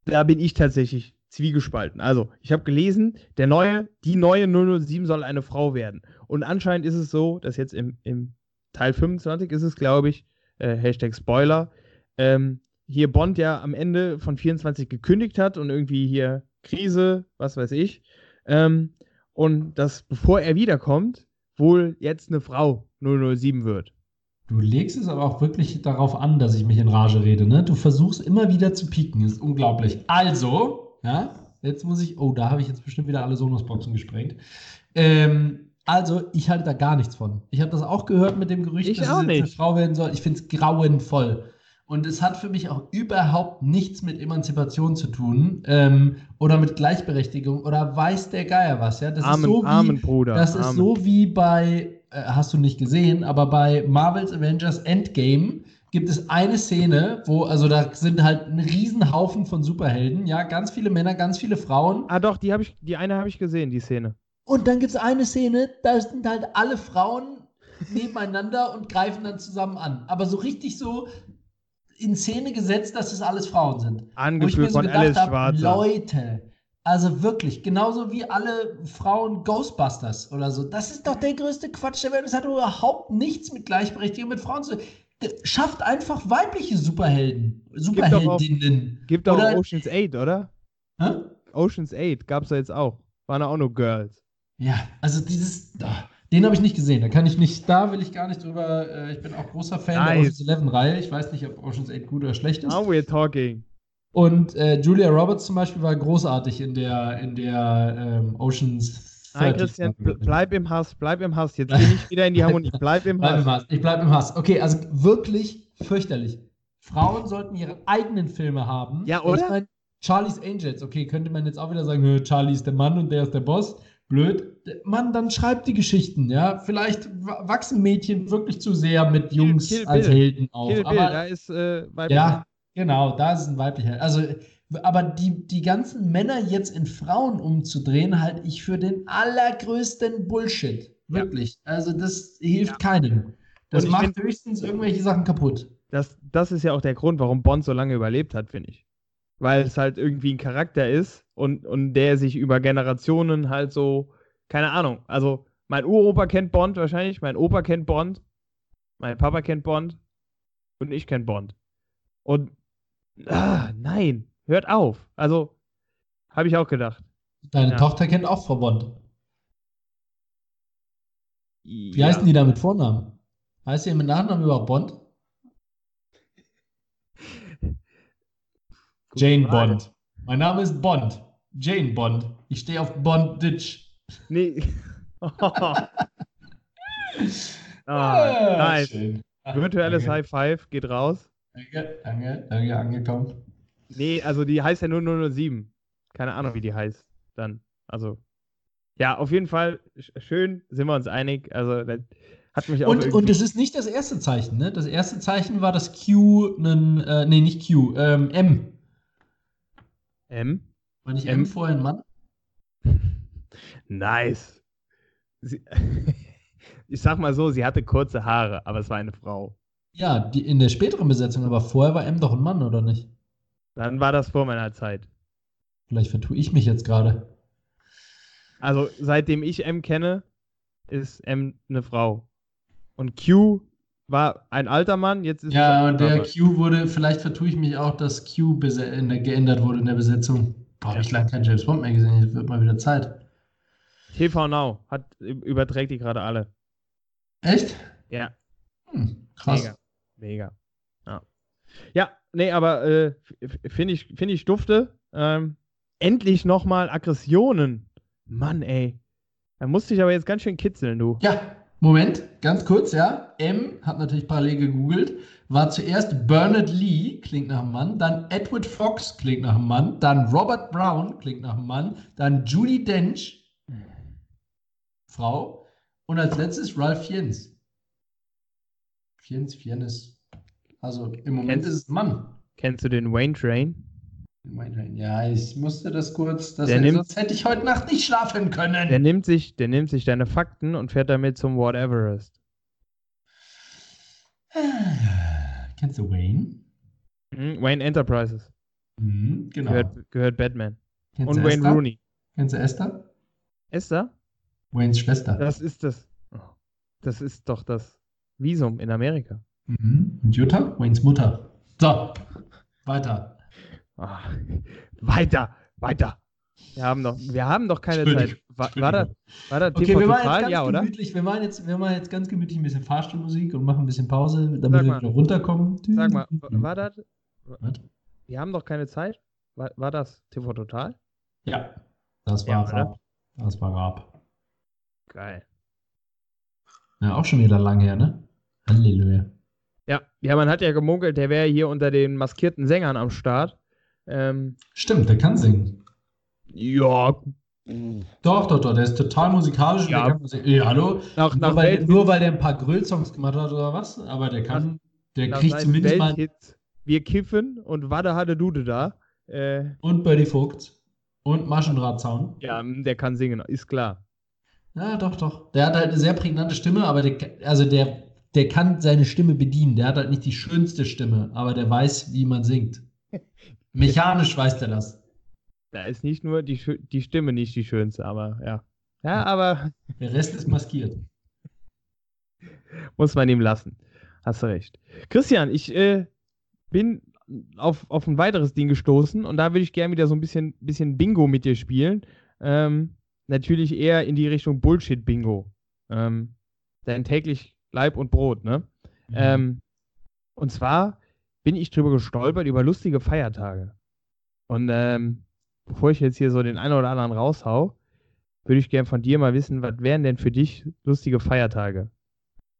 S2: da bin ich tatsächlich zwiegespalten. Also, ich habe gelesen, der neue, die neue 007 soll eine Frau werden. Und anscheinend ist es so, dass jetzt im, im Teil 25 ist es, glaube ich, äh, Hashtag Spoiler, ähm, hier Bond ja am Ende von 24 gekündigt hat und irgendwie hier Krise, was weiß ich. Ähm, und dass bevor er wiederkommt, wohl jetzt eine Frau 007 wird.
S1: Du legst es aber auch wirklich darauf an, dass ich mich in Rage rede, ne? Du versuchst immer wieder zu pieken, ist unglaublich. Also, ja, jetzt muss ich, oh, da habe ich jetzt bestimmt wieder alle Sonos-Boxen gesprengt. Ähm, also, ich halte da gar nichts von. Ich habe das auch gehört mit dem Gerücht,
S2: ich
S1: dass
S2: es jetzt
S1: eine Frau werden soll. Ich finde es grauenvoll. Und es hat für mich auch überhaupt nichts mit Emanzipation zu tun ähm, oder mit Gleichberechtigung oder weiß der Geier was. Ja?
S2: Das Amen, ist so wie, Amen, Bruder.
S1: Das Amen. ist so wie bei, äh, hast du nicht gesehen, aber bei Marvel's Avengers Endgame gibt es eine Szene, wo, also da sind halt ein Riesenhaufen von Superhelden, ja, ganz viele Männer, ganz viele Frauen.
S2: Ah doch, die ich, die eine habe ich gesehen, die Szene.
S1: Und dann gibt es eine Szene, da sind halt alle Frauen nebeneinander und greifen dann zusammen an. Aber so richtig so, in Szene gesetzt, dass es alles Frauen sind.
S2: Angeführt von Alice Schwarzer.
S1: Leute, also wirklich, genauso wie alle Frauen Ghostbusters oder so. Das ist doch der größte Quatsch der Welt. Das hat überhaupt nichts mit Gleichberechtigung mit Frauen zu tun. Schafft einfach weibliche Superhelden, Superheldinnen.
S2: Gibt auch Oceans 8, oder? Hä? Oceans 8 gab es da jetzt auch. Waren auch nur Girls.
S1: Ja, also dieses. Oh. Den habe ich nicht gesehen. Da kann ich nicht, da will ich gar nicht drüber. Äh, ich bin auch großer Fan nice. der Ocean's Eleven Reihe. Ich weiß nicht, ob Ocean's 8 gut oder schlecht ist.
S2: Now we're talking.
S1: Und äh, Julia Roberts zum Beispiel war großartig in der, in der ähm, Oceans
S2: 30. Nein, Christian, bleib im Hass, bleib im Hass. Jetzt bin ich wieder in die Harmonie. [laughs] Bleib im Hass. Bleib im Hass.
S1: Ich bleib im Hass. Okay, also wirklich fürchterlich. Frauen sollten ihre eigenen Filme haben.
S2: Ja, oder? Ich mein,
S1: Charlie's Angels, okay, könnte man jetzt auch wieder sagen, Charlie ist der Mann und der ist der Boss blöd. Mann, dann schreibt die Geschichten, ja. Vielleicht wachsen Mädchen wirklich zu sehr mit Jungs Kill, Kill als Helden auf. Kill aber
S2: Bill, da ist äh,
S1: Ja, genau, da ist ein weiblicher. Also, aber die, die ganzen Männer jetzt in Frauen umzudrehen, halte ich für den allergrößten Bullshit. Wirklich. Ja. Also, das hilft ja. keinem. Das macht find, höchstens irgendwelche Sachen kaputt.
S2: Das, das ist ja auch der Grund, warum Bond so lange überlebt hat, finde ich weil es halt irgendwie ein Charakter ist und, und der sich über Generationen halt so, keine Ahnung, also mein Uropa kennt Bond wahrscheinlich, mein Opa kennt Bond, mein Papa kennt Bond, und ich kenne Bond. Und ah, nein, hört auf. Also, habe ich auch gedacht.
S1: Deine
S2: Ja.
S1: Tochter kennt auch Frau Bond. Wie
S2: ja.
S1: heißen die da mit Vornamen? Heißt ihr mit Nachnamen überhaupt Bond? Jane. Bond. Mein Name ist Bond. Jane Bond. Ich stehe auf Bondage.
S2: Nee. [laughs]
S1: Ah,
S2: ah, nice.
S1: schön.
S2: Virtuelles
S1: danke.
S2: High Five geht raus.
S1: Danke, danke, danke, angekommen.
S2: Nee, also die heißt ja nur 007. Keine Ahnung, wie die heißt dann. Also, ja, auf jeden Fall sch- schön, sind wir uns einig. Also, das hat mich auch
S1: Und, und es ist nicht das erste Zeichen, ne? Das erste Zeichen war das Q, nen, äh, nee, nicht Q, ähm, M.
S2: M?
S1: War nicht M,
S2: M.
S1: vorher ein Mann? [laughs]
S2: Nice. Sie, [laughs] ich sag mal so, sie hatte kurze Haare, aber es war eine Frau.
S1: Ja, die, in der späteren Besetzung, aber vorher war M doch ein Mann, oder nicht?
S2: Dann war das vor meiner Zeit.
S1: Vielleicht vertue ich mich jetzt gerade.
S2: Also, seitdem ich M kenne, ist M eine Frau. Und Q war ein alter Mann, jetzt ist
S1: Ja, und der Q wurde, vielleicht vertue ich mich auch, dass Q geändert wurde in der Besetzung. Boah, habe ich lange keinen James Bond mehr gesehen. Jetzt wird mal wieder Zeit.
S2: TV Now hat, überträgt die gerade alle.
S1: Echt?
S2: Ja,
S1: Hm, krass.
S2: mega. Mega. Ja, ja nee, aber äh, finde ich, find ich dufte. Ähm, endlich nochmal Aggressionen. Mann, ey. Da musste ich aber jetzt ganz schön kitzeln, du.
S1: Ja, Moment, ganz kurz, ja. M hat natürlich parallel gegoogelt. War zuerst Bernard Lee, klingt nach einem Mann, dann Edward Fox, klingt nach einem Mann, dann Robert Brown, klingt nach einem Mann, dann Judy Dench, Frau, und als letztes Ralph Fiennes. Fiennes, Fiennes. Also im Moment
S2: Kennst-
S1: ist es Mann.
S2: Kennst du den Wayne Train?
S1: Ja, ich musste das kurz, das
S2: Der nimmt-
S1: sonst hätte ich heute Nacht nicht schlafen können.
S2: Der nimmt sich, der nimmt sich deine Fakten und fährt damit zum Ward Everest.
S1: Kennst du Wayne?
S2: Mhm, Wayne Enterprises.
S1: Mhm, genau.
S2: Gehört, gehört Batman.
S1: Kennst
S2: Und Wayne
S1: Esther?
S2: Rooney.
S1: Kennst du Esther?
S2: Esther?
S1: Waynes Schwester.
S2: Das ist das. Das ist doch das Visum in Amerika.
S1: Mhm. Und Jutta? Waynes Mutter. So, weiter.
S2: Ah, weiter, weiter. Wir haben doch, wir haben doch keine Zeit. War, war das, war das
S1: Okay,
S2: TV
S1: wir machen, jetzt
S2: Total?
S1: ganz
S2: Ja, oder?
S1: gemütlich, wir, machen jetzt, wir machen jetzt ganz gemütlich ein bisschen Fahrstuhlmusik und machen ein bisschen Pause, damit wir wieder runterkommen.
S2: Sag mal, war das? Wir haben doch keine Zeit. War, war das TV Total?
S1: Ja, das
S2: Ja,
S1: war
S2: oder?
S1: Raab. Das war Raab.
S2: Geil.
S1: Ja, auch schon wieder lang her, ne? Halleluja.
S2: Ja, ja, man hat ja gemunkelt, der wäre hier unter den maskierten Sängern am Start. Ähm,
S1: Stimmt, der kann singen.
S2: ja,
S1: Doch, doch, doch, der ist total musikalisch
S2: Ja.
S1: der kann singen. Ja, hallo?
S2: nach,
S1: Nur
S2: nach,
S1: weil,
S2: Welt,
S1: nur weil der ein paar Gröll-Songs gemacht hat oder was, aber der kann, der
S2: nach
S1: kriegt zumindest mal.
S2: Welthits, Wir kiffen und Wade hatte Dude da. Äh,
S1: Und Birdie Vogt. Und Maschendrahtzaun.
S2: ja, der kann singen, ist klar.
S1: Ja, doch, doch. Der hat halt eine sehr prägnante Stimme, aber der, also der, der kann seine Stimme bedienen. Der hat halt nicht die schönste Stimme, aber der weiß, wie man singt. [laughs] Mechanisch weiß der das.
S2: Da ist nicht nur die, die Stimme nicht die schönste, aber ja. Ja, aber
S1: Der Rest ist maskiert. [laughs]
S2: muss man ihm lassen. Hast du recht. Christian, ich äh, bin auf, auf ein weiteres Ding gestoßen und da würde ich gerne wieder so ein bisschen, bisschen Bingo mit dir spielen. Ähm, natürlich eher in die Richtung Bullshit-Bingo. Ähm, dein täglich Leib und Brot, ne? Ähm, und zwar bin ich drüber gestolpert über lustige Feiertage. Und ähm, bevor ich jetzt hier so den einen oder anderen raushau, würde ich gerne von dir mal wissen, was wären denn für dich lustige Feiertage?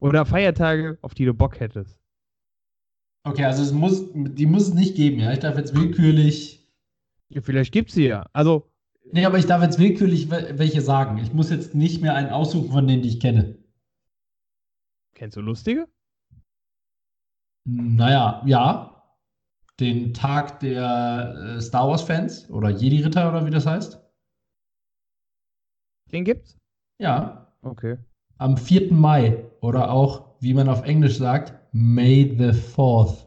S2: Oder Feiertage, auf die du Bock hättest?
S1: Okay, also es muss, die muss es nicht geben, ja. Ich darf jetzt willkürlich.
S2: Ja, vielleicht gibt's sie ja. Also,
S1: Nee, aber ich darf jetzt willkürlich wel- welche sagen. Ich muss jetzt nicht mehr einen aussuchen von denen, die ich kenne.
S2: kennst du lustige?
S1: Naja, ja. Den Tag der äh, Star Wars-Fans oder Jedi-Ritter oder wie das heißt.
S2: Den gibt's?
S1: Ja,
S2: Okay.
S1: am 4. Mai oder auch, wie man auf Englisch sagt, May the 4th.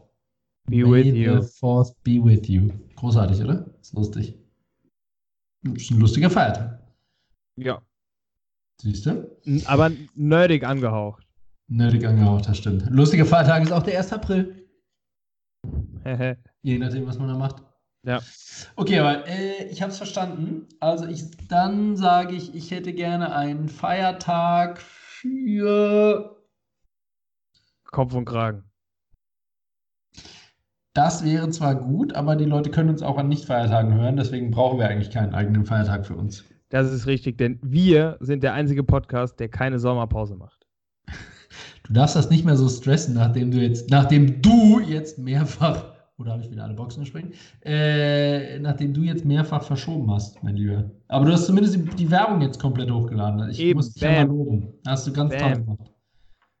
S2: Be
S1: May
S2: with
S1: the
S2: you.
S1: 4th be with you. Großartig, oder? Ist lustig. Ist ein lustiger Feiertag.
S2: Ja.
S1: Siehst du?
S2: Aber nerdig angehaucht.
S1: Nerdig angehaucht, das stimmt. Lustiger Feiertag ist auch der 1. April. [laughs] Je nachdem, was man da macht.
S2: Ja.
S1: Okay, aber äh, ich habe es verstanden. Also ich, dann sage ich, ich hätte gerne einen Feiertag für.
S2: Kopf und Kragen.
S1: Das wäre zwar gut, aber die Leute können uns auch an Nicht-Feiertagen hören, deswegen brauchen wir eigentlich keinen eigenen Feiertag für uns.
S2: Das ist richtig, denn wir sind der einzige Podcast, der keine Sommerpause macht.
S1: Du darfst das nicht mehr so stressen, nachdem du jetzt, nachdem du jetzt mehrfach, oder habe ich wieder alle Boxen gesprengt, äh, nachdem du jetzt mehrfach verschoben hast, mein Lieber. Aber du hast zumindest die, Werbung jetzt komplett hochgeladen. Ich
S2: Eben,
S1: muss dich ja mal
S2: bam.
S1: loben. Hast du ganz toll
S2: Bam.
S1: gemacht.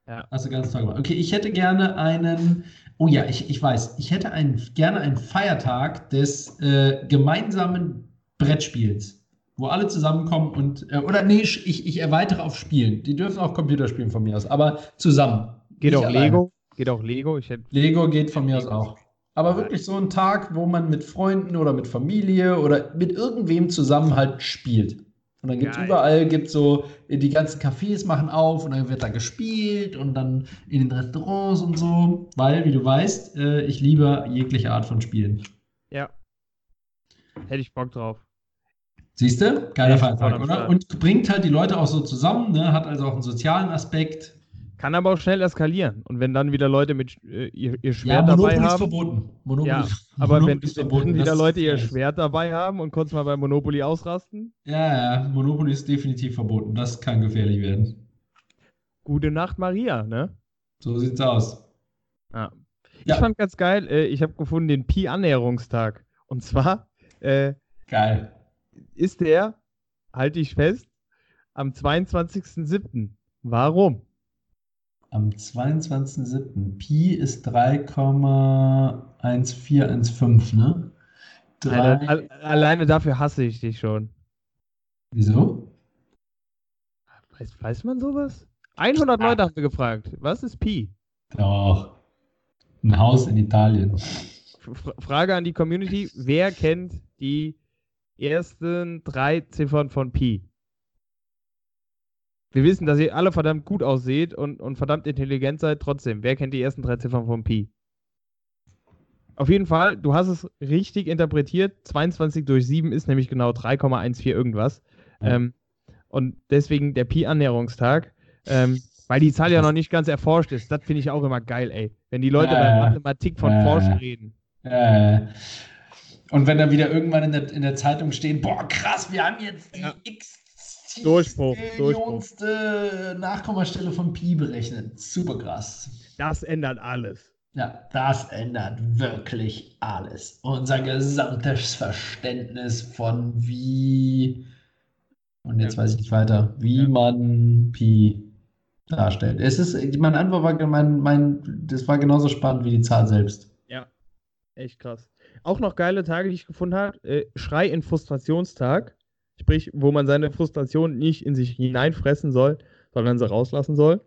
S2: Ja.
S1: Hast du ganz toll gemacht. Okay, ich hätte gerne einen, oh ja, ich, ich weiß, ich hätte einen, gerne einen Feiertag des äh, gemeinsamen Brettspiels, wo alle zusammenkommen und, äh, oder nee, ich, ich erweitere auf Spielen. Die dürfen auch Computer spielen von mir aus, aber zusammen.
S2: Geht
S1: Nicht
S2: auch
S1: alleine.
S2: Lego? Geht auch Lego? Ich hätte
S1: Lego geht von mir aus auch. Aber wirklich so ein Tag, wo man mit Freunden oder mit Familie oder mit irgendwem zusammen halt spielt. Und dann gibt es überall, gibt so, die ganzen Cafés machen auf und dann wird da gespielt und dann in den Restaurants und so. Weil, wie du weißt, äh, ich liebe jegliche Art von Spielen.
S2: Ja. Hätte ich Bock drauf.
S1: Siehst du? Geiler
S2: am
S1: oder?
S2: Start.
S1: Und bringt halt die Leute auch so zusammen, ne? hat also auch einen sozialen Aspekt.
S2: Kann aber auch schnell eskalieren. Und wenn dann wieder Leute mit äh, ihr, ihr
S1: Ja,
S2: Schwert
S1: Monopoly
S2: dabei
S1: ist
S2: haben.
S1: verboten. Monopoly,
S2: Ja,
S1: ist-
S2: aber wenn,
S1: Monopoly ist
S2: wenn
S1: verboten.
S2: dann wieder Leute
S1: ist
S2: ihr. Schwert dabei haben und kurz mal bei Monopoly ausrasten,
S1: Ja, ja, Monopoly ist definitiv verboten. Das kann gefährlich werden.
S2: gute Nacht, Maria, ne?
S1: So sieht's aus.
S2: Ja.
S1: Ja.
S2: Ich fand ganz geil, äh, ich habe gefunden den Pi-Annäherungstag. Und zwar äh,
S1: Geil.
S2: ist der, halte ich fest, am 22.07. Warum?
S1: Am 22.07. Pi ist 3,1415, ne? Drei,
S2: Alter, al alleine dafür hasse ich dich schon.
S1: Wieso?
S2: Weiß, weiß man sowas? 100 Leute haben wir gefragt. Was ist Pi?
S1: Doch. Ein Haus in Italien.
S2: Frage an die Community: Wer kennt die ersten drei Ziffern von Pi? Wir wissen, dass ihr alle verdammt gut ausseht und, und verdammt intelligent seid. Trotzdem, wer kennt die ersten drei Ziffern von Pi? Auf jeden Fall, du hast es richtig interpretiert. 22 durch 7 ist nämlich genau 3,14 irgendwas.
S1: Ja.
S2: Ähm, und deswegen der Pi-Annäherungstag. Ähm, weil die Zahl ja noch nicht ganz erforscht ist. Das finde ich auch immer geil, ey. Wenn die Leute
S1: Ja,
S2: bei. Mathematik von
S1: Ja,
S2: Forschen reden.
S1: Äh, und wenn dann wieder irgendwann in der, in der Zeitung stehen, boah, krass, wir haben jetzt die
S2: Ja.
S1: x
S2: Durchbruch,
S1: Millionste Nachkommastelle von Pi berechnet. Super krass.
S2: Das ändert alles.
S1: Ja, das ändert wirklich alles. Unser gesamtes Verständnis von wie, und jetzt
S2: Ja.
S1: weiß ich nicht weiter, wie
S2: Ja.
S1: man Pi darstellt. Es ist, meine Antwort war, mein, mein, das war genauso spannend wie die Zahl selbst.
S2: Ja, echt krass. Auch noch geile Tage, die ich gefunden habe. Äh, Schrei in Frustrationstag. Sprich, wo man seine Frustration nicht in sich hineinfressen soll, sondern sie rauslassen soll.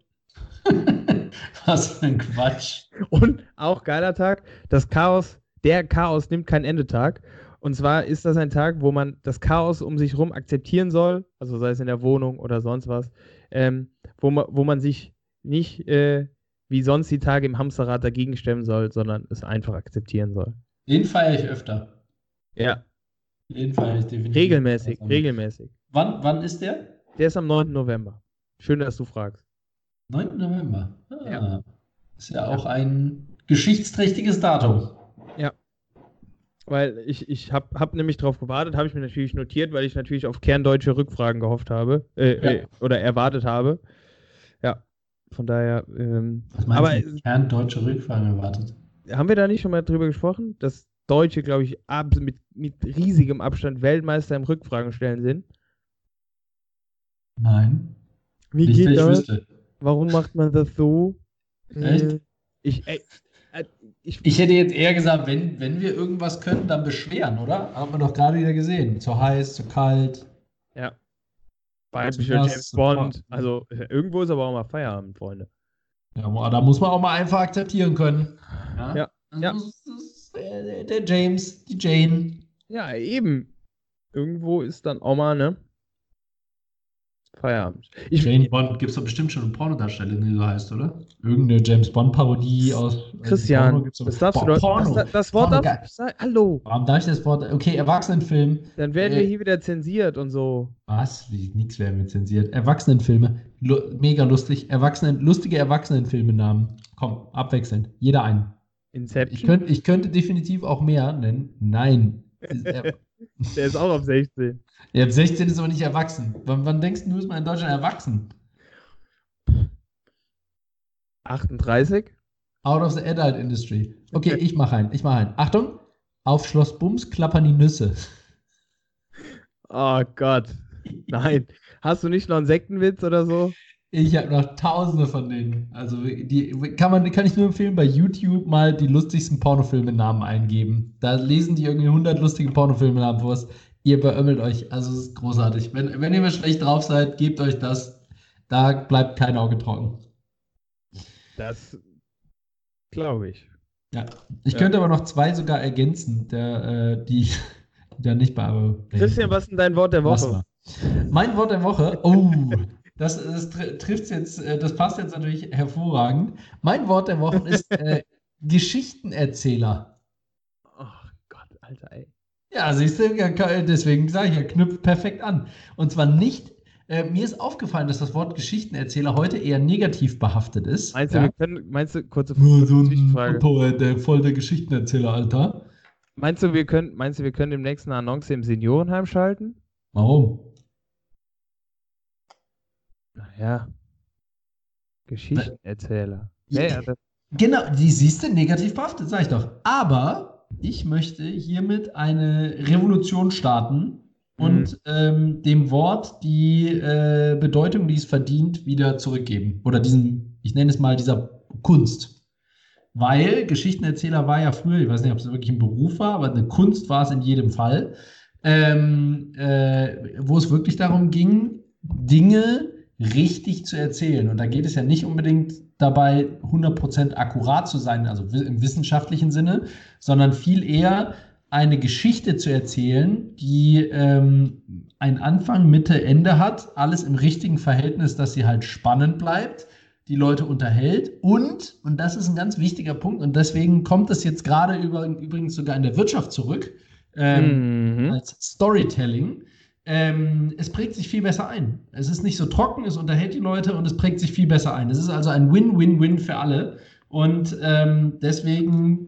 S2: [laughs]
S1: Was für ein Quatsch.
S2: Und auch geiler Tag, das Chaos, der Chaos nimmt kein Ende Tag. Und zwar ist das ein Tag, wo man das Chaos um sich herum akzeptieren soll, also sei es in der Wohnung oder sonst was, ähm, wo, man, wo man sich nicht äh, wie sonst die Tage im Hamsterrad dagegen stemmen soll, sondern es einfach akzeptieren soll.
S1: Den feiere ich öfter.
S2: Ja,
S1: Ich definitiv.
S2: regelmäßig, regelmäßig.
S1: Wann, wann ist der?
S2: Der ist am 9. November. Schön, dass du fragst.
S1: 9. November. Ah,
S2: Ja.
S1: Ist ja auch ein geschichtsträchtiges Datum.
S2: Weil ich, ich habe hab nämlich drauf gewartet, habe ich mir natürlich notiert, weil ich natürlich auf kerndeutsche Rückfragen gehofft habe äh,
S1: Ja.
S2: äh, oder erwartet habe. Ja, von daher. Ähm,
S1: Was meinst
S2: aber
S1: du, kerndeutsche Rückfragen erwartet?
S2: haben wir da nicht schon mal drüber gesprochen, dass Deutsche, glaube ich, mit, mit riesigem Abstand Weltmeister im Rückfragen stellen sind?
S1: Nein.
S2: Wie
S1: nicht,
S2: geht das?
S1: wüsste.
S2: Warum macht man das so?
S1: Echt?
S2: Äh, Ich, ey, äh, ich,
S1: Ich hätte jetzt eher gesagt, wenn, wenn wir irgendwas können, dann beschweren, oder? Haben wir doch gerade wieder gesehen. Zu heiß, zu kalt.
S2: ja. Bei
S1: Zu
S2: James Bond. Also irgendwo ist aber auch mal Feierabend, Freunde.
S1: Ja, da muss man auch mal einfach akzeptieren können.
S2: Ja,
S1: Das
S2: ja.
S1: ist- das ist Der, der James, die Jane.
S2: Ja, eben. Irgendwo ist dann auch mal, ne? Feierabend.
S1: Ich, Jane Bond gibt es doch bestimmt schon eine Pornodarstellerin, die so heißt, oder? Irgendeine James Bond-Parodie aus.
S2: Christian, also das darfst Boah, du doch. Das, das Wort Porno, darfst
S1: Hallo. Warum darf ich das Wort? Okay, Erwachsenenfilm.
S2: Dann werden äh, wir hier wieder zensiert und so.
S1: Was? Wie, nix werden wir zensiert. Erwachsenenfilme. Lu mega lustig. Erwachsenen, lustige Erwachsenenfilme-Namen. Komm, abwechselnd. Jeder einen. Inception. Ich, könnt, ich könnte definitiv auch mehr nennen. Nein. [laughs]
S2: Der ist auch auf 16.
S1: Ja, ab 16 ist aber nicht erwachsen. Wann, wann denkst du, ist man in Deutschland erwachsen?
S2: 38?
S1: Out of the Adult Industry. Okay, ich mache einen. Ich mache einen. Achtung! Auf Schloss Bums klappern die Nüsse.
S2: Oh Gott. Nein. Hast du nicht noch einen Sektenwitz oder so?
S1: Ich habe noch tausende von denen. Also die kann man, kann ich nur empfehlen, bei YouTube mal die lustigsten Pornofilme-Namen eingeben. Da lesen die irgendwie 100 lustige Pornofilme-Namen vor. Ihr beömmelt euch. Also es ist großartig. Wenn, wenn ihr mal schlecht drauf seid, gebt euch das. Da bleibt kein Auge trocken.
S2: Das glaube ich.
S1: Ja. Ich ja. könnte aber noch zwei sogar ergänzen, der, äh, die, [laughs] da nicht bei.
S2: Christian, was ist denn dein Wort der Woche?
S1: Mein Wort der Woche. Oh. Das, das trifft jetzt, äh, das passt jetzt natürlich hervorragend. Mein Wort der Woche ist äh, [laughs] Geschichtenerzähler.
S2: Oh Gott, Alter, ey.
S1: Ja, siehst du, deswegen sage ich ja, knüpft perfekt an. Und zwar nicht, äh, mir ist aufgefallen, dass das Wort Geschichtenerzähler heute eher negativ behaftet ist.
S2: Meinst du, ja? wir können, meinst du, kurze
S1: Frage, so ein Poet, der voll der Geschichtenerzähler, Alter.
S2: Meinst du, wir können, meinst du, wir können demnächst eine Annonce im Seniorenheim schalten?
S1: Warum?
S2: Naja. Geschichtenerzähler. Ja,
S1: ja, genau, die siehst du negativ behaftet, sag ich doch. Aber ich möchte hiermit eine Revolution starten und mhm. ähm, dem Wort die äh, Bedeutung, die es verdient, wieder zurückgeben. Oder diesen, ich nenne es mal dieser Kunst. Weil Geschichtenerzähler war ja früher, ich weiß nicht, ob es wirklich ein Beruf war, aber eine Kunst war es in jedem Fall, ähm, äh, wo es wirklich darum ging, Dinge richtig zu erzählen. Und da geht es ja nicht unbedingt dabei, 100% akkurat zu sein, also im wissenschaftlichen Sinne, sondern viel eher eine Geschichte zu erzählen, die ähm, einen Anfang, Mitte, Ende hat, alles im richtigen Verhältnis, dass sie halt spannend bleibt, die Leute unterhält und, und das ist ein ganz wichtiger Punkt, und deswegen kommt es jetzt gerade über, übrigens sogar in der Wirtschaft zurück, ähm, mhm. als Storytelling, ähm, es prägt sich viel besser ein. Es ist nicht so trocken, es unterhält die Leute und es prägt sich viel besser ein. Es ist also ein Win-Win-Win für alle. Und ähm, deswegen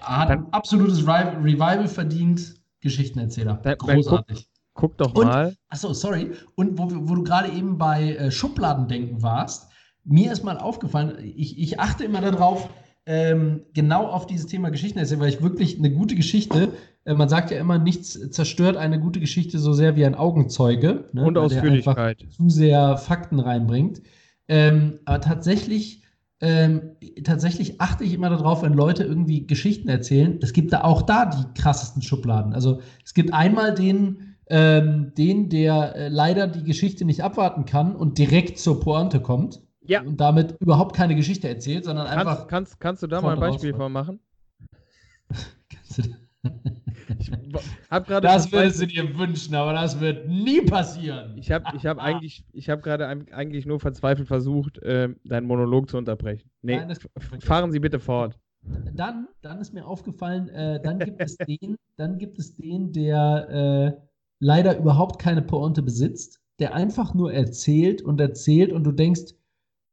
S1: hat ein absolutes Revival verdient, Geschichtenerzähler.
S2: Großartig. Guck, guck doch mal.
S1: achso, sorry. Und wo, wo du gerade eben bei äh, Schubladendenken warst, mir ist mal aufgefallen, ich, ich achte immer darauf, ähm, genau auf dieses Thema Geschichten erzählen, weil ich wirklich eine gute Geschichte man sagt ja immer, nichts zerstört eine gute Geschichte so sehr wie ein Augenzeuge.
S2: Ne? Und Ausführlichkeit.
S1: zu sehr Fakten reinbringt. Ähm, aber tatsächlich, ähm, tatsächlich achte ich immer darauf, wenn Leute irgendwie Geschichten erzählen. Es gibt da auch da die krassesten Schubladen. Also es gibt einmal den, ähm, den der äh, leider die Geschichte nicht abwarten kann und direkt zur Pointe kommt. Ja. Und damit überhaupt keine Geschichte erzählt, sondern
S2: kannst,
S1: einfach.
S2: Kannst, kannst du da mal ein Beispiel von machen? [laughs] kannst du da [laughs]
S1: hab das würdest du dir wünschen, aber das wird nie passieren.
S2: Ich habe ich hab eigentlich, hab gerade eigentlich nur verzweifelt versucht, äh, deinen Monolog zu unterbrechen. Nee, Nein, fahren Sie bitte fort.
S1: Dann, dann ist mir aufgefallen, äh, dann gibt es den, dann gibt es den, der äh, leider überhaupt keine Pointe besitzt, der einfach nur erzählt und erzählt und du denkst,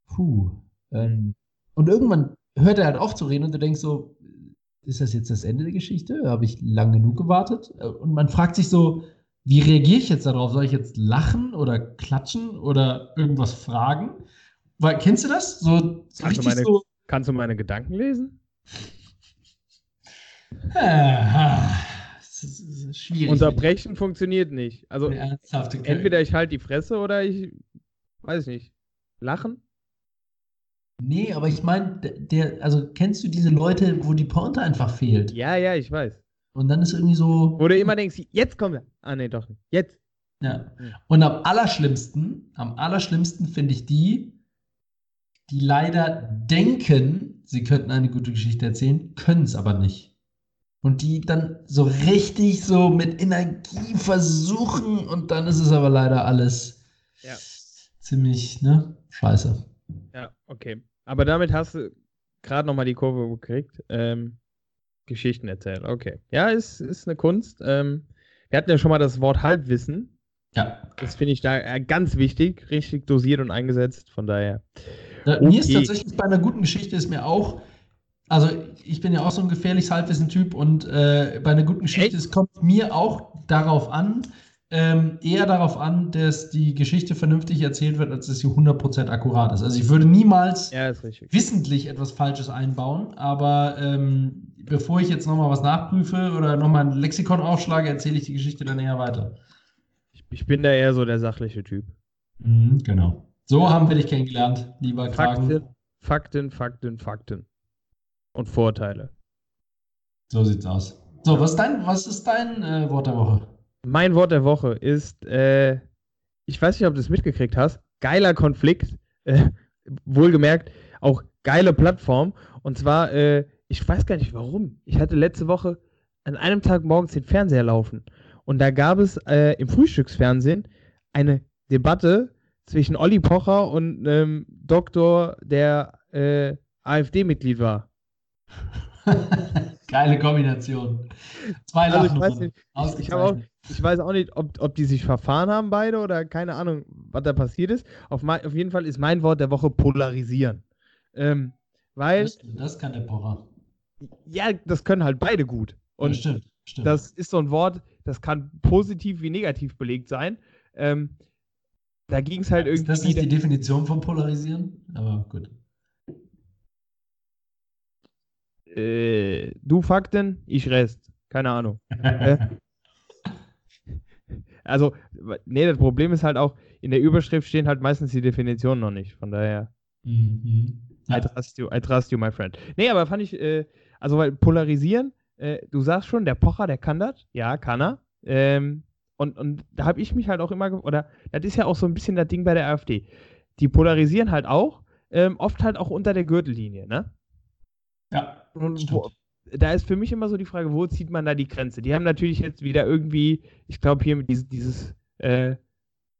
S1: puh. Ähm, und irgendwann hört er halt auf zu reden und du denkst so, ist das jetzt das Ende der Geschichte? Habe ich lang genug gewartet? Und man fragt sich so, wie reagiere ich jetzt darauf? Soll ich jetzt lachen oder klatschen oder irgendwas fragen? Weil, kennst du das? So,
S2: so kannst, du meine, so kannst du meine Gedanken lesen?
S1: ist schwierig.
S2: Unterbrechen funktioniert nicht. Also entweder ich halte die Fresse oder ich weiß nicht. Lachen?
S1: Nee, aber ich meine, der, also kennst du diese Leute, wo die Pointe einfach fehlt?
S2: Ja, ja, ich weiß.
S1: Und dann ist irgendwie so.
S2: Wo du immer denkst, jetzt kommen wir. Ah, nee, doch nicht. Jetzt.
S1: Ja. Und am allerschlimmsten, am allerschlimmsten finde ich die, die leider denken, sie könnten eine gute Geschichte erzählen, können es aber nicht. Und die dann so richtig so mit Energie versuchen und dann ist es aber leider alles ja. ziemlich, ne? Scheiße.
S2: Ja, okay. Aber damit hast du gerade nochmal die Kurve gekriegt. Ähm, Geschichten erzählen, okay. Ja, ist, ist eine Kunst. Ähm, wir hatten ja schon mal das Wort Halbwissen.
S1: Ja.
S2: Das finde ich da äh, ganz wichtig, richtig dosiert und eingesetzt. Von daher.
S1: Ja, okay. Mir ist tatsächlich bei einer guten Geschichte ist mir auch, also ich bin ja auch so ein gefährliches Halbwissen-Typ und äh, bei einer guten Geschichte, Echt? es kommt mir auch darauf an, ähm, eher darauf an, dass die Geschichte vernünftig erzählt wird, als dass sie 100% akkurat ist. Also ich würde niemals
S2: ja,
S1: wissentlich etwas Falsches einbauen, aber ähm, bevor ich jetzt nochmal was nachprüfe oder nochmal ein Lexikon aufschlage, erzähle ich die Geschichte dann eher weiter.
S2: Ich, ich bin da eher so der sachliche Typ.
S1: Mhm, genau. So haben wir dich kennengelernt, lieber
S2: Fakten, Kragen. Fakten, Fakten, Fakten. Und Vorteile.
S1: So sieht's aus. So, was ist dein, was ist dein äh, Wort der Woche?
S2: Mein Wort der Woche ist, äh, ich weiß nicht, ob du es mitgekriegt hast, geiler Konflikt, äh, wohlgemerkt, auch geile Plattform. Und zwar, äh, ich weiß gar nicht warum. Ich hatte letzte Woche an einem Tag morgens den Fernseher laufen. Und da gab es äh, im Frühstücksfernsehen eine Debatte zwischen Olli Pocher und einem Doktor, der äh, AfD-Mitglied war. [laughs]
S1: Geile Kombination.
S2: Zwei also ich, weiß nicht, ich, auch, ich, weiß auch nicht, ob, ob die sich verfahren haben beide oder keine Ahnung, was da passiert ist. Auf, mein, auf jeden Fall ist mein Wort der Woche polarisieren. Ähm, weil.
S1: Das, das, kann der Pocher.
S2: Ja, das können halt beide gut. Und
S1: ja, stimmt, stimmt.
S2: das ist so ein Wort, das kann positiv wie negativ belegt sein. Ähm, da ging es halt irgendwie.
S1: Ist das nicht die Definition von polarisieren? Aber gut.
S2: Äh, du Fakten, ich Rest. Keine Ahnung. [laughs] Also, nee, das Problem ist halt auch, in der Überschrift stehen halt meistens die Definitionen noch nicht. Von daher. Mhm. Ja. I, trust you, I trust you, my friend. Nee, aber fand ich, äh, also, weil polarisieren, äh, du sagst schon, der Pocher, der kann das. Ja, kann er. Ähm, und, und da habe ich mich halt auch immer, oder das ist ja auch so ein bisschen das Ding bei der AfD. Die polarisieren halt auch, ähm, oft halt auch unter der Gürtellinie, ne?
S1: Ja.
S2: Wo, da ist für mich immer so die Frage, wo zieht man da die Grenze? Die haben natürlich jetzt wieder irgendwie, ich glaube, hier dieses, dieses äh,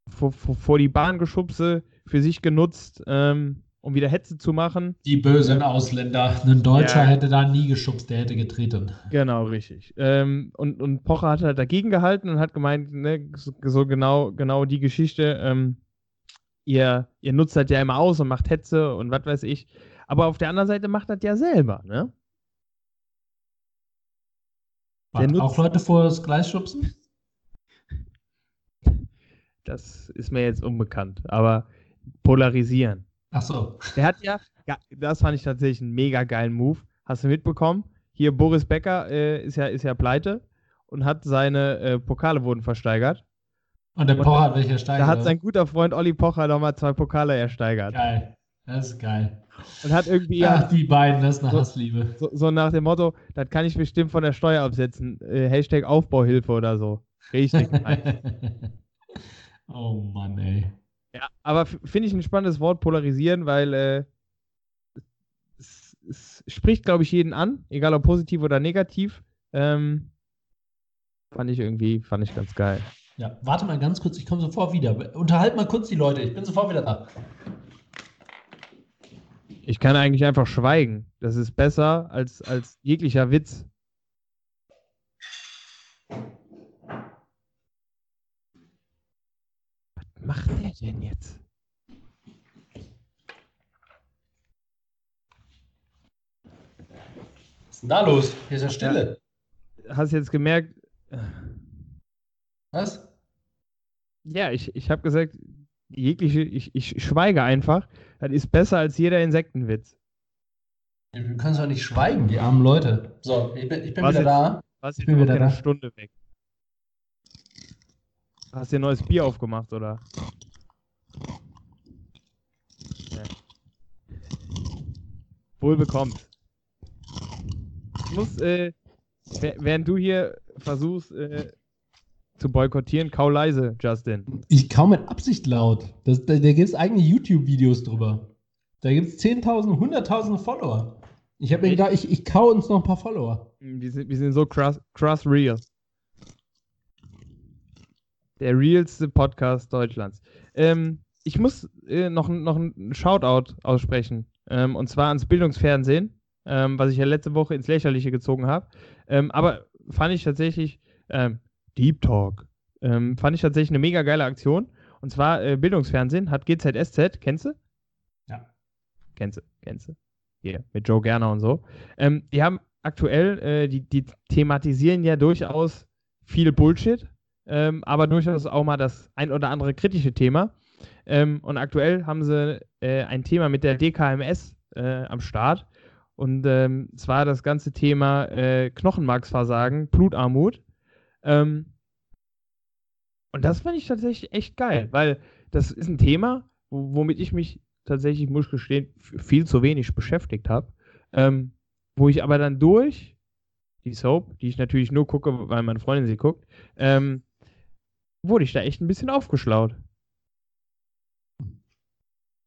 S2: vor, vor, vor, die Bahn geschubse für sich genutzt, ähm, um wieder Hetze zu machen.
S1: Die bösen Ausländer. Ein Deutscher ja. hätte da nie geschubst, der hätte getreten.
S2: Genau, richtig. Ähm, und, und Pocher hat halt dagegen gehalten und hat gemeint, ne, so, genau, genau die Geschichte, ähm, ihr, ihr nutzt das ja immer aus und macht Hetze und was weiß ich. Aber auf der anderen Seite macht das ja selber, ne?
S1: Der auch Leute vor das Gleis schubsen?
S2: Das ist mir jetzt unbekannt, aber polarisieren.
S1: Ach so.
S2: Der hat ja, ja das fand ich tatsächlich einen mega geilen Move. Hast du mitbekommen? Hier Boris Becker äh, ist, ja, ist ja pleite und hat seine äh, Pokale wurden versteigert.
S1: Und der Pocher hat welche ersteigert?
S2: Da hat sein guter Freund Olli Pocher nochmal zwei Pokale ersteigert.
S1: Geil. Das ist geil.
S2: Und hat irgendwie.
S1: Ach, die beiden, das ist eine so, Hassliebe.
S2: So, so, nach dem Motto, das kann ich bestimmt von der Steuer absetzen. Äh, Hashtag Aufbauhilfe oder so. Richtig. [laughs]
S1: oh Mann, ey.
S2: Ja, aber finde ich ein spannendes Wort, polarisieren, weil äh, es, es, spricht, glaube ich, jeden an, egal ob positiv oder negativ. Ähm, fand ich irgendwie, fand ich ganz geil.
S1: Ja, warte mal ganz kurz, ich komme sofort wieder. Unterhalt mal kurz die Leute, ich bin sofort wieder da.
S2: Ich kann eigentlich einfach schweigen. Das ist besser als, als jeglicher Witz. Was macht der denn jetzt?
S1: Was ist denn da los? Hier ist ja Stille.
S2: Hast du jetzt gemerkt?
S1: Was?
S2: Ja, ich, ich habe gesagt, jegliche, ich, ich schweige einfach. Das ist besser als jeder Insektenwitz.
S1: Du kannst doch nicht schweigen, die armen Leute. So, ich bin, ich bin wieder
S2: jetzt,
S1: da.
S2: Was
S1: ich
S2: bin wieder eine Stunde weg. Hast du ein neues Bier aufgemacht, oder? Ja. Wohl bekommt. Ich muss, äh, während du hier versuchst, äh, zu boykottieren. Kau leise, Justin.
S1: Ich kau mit Absicht laut. Das, da da gibt es eigene YouTube-Videos drüber. Da gibt es 10.000, 100.000 Follower. Ich habe mir gedacht, ich, ich kau uns noch ein paar Follower.
S2: Wir sind, wir sind so krass, krass real. Der realste Podcast Deutschlands. Ähm, ich muss äh, noch, noch einen Shoutout aussprechen. Ähm, und zwar ans Bildungsfernsehen, ähm, was ich ja letzte Woche ins Lächerliche gezogen habe. Ähm, aber fand ich tatsächlich ähm, Deep Talk. Ähm, fand ich tatsächlich eine mega geile Aktion. Und zwar äh, Bildungsfernsehen hat GZSZ, kennst du?
S1: Ja.
S2: Kennst du, kennst du. Hier, mit Joe Gerner und so. Ähm, die haben aktuell, äh, die, die thematisieren ja durchaus viel Bullshit, ähm, aber durchaus auch mal das ein oder andere kritische Thema. Ähm, und aktuell haben sie äh, ein Thema mit der DKMS äh, am Start. Und ähm, zwar das ganze Thema äh, Knochenmarksversagen, Blutarmut. Ähm, und das fand ich tatsächlich echt geil, weil das ist ein Thema, womit ich mich tatsächlich, muss ich gestehen, viel zu wenig beschäftigt habe. Ähm, wo ich aber dann durch die Soap, die ich natürlich nur gucke, weil meine Freundin sie guckt, ähm, wurde ich da echt ein bisschen aufgeschlaut.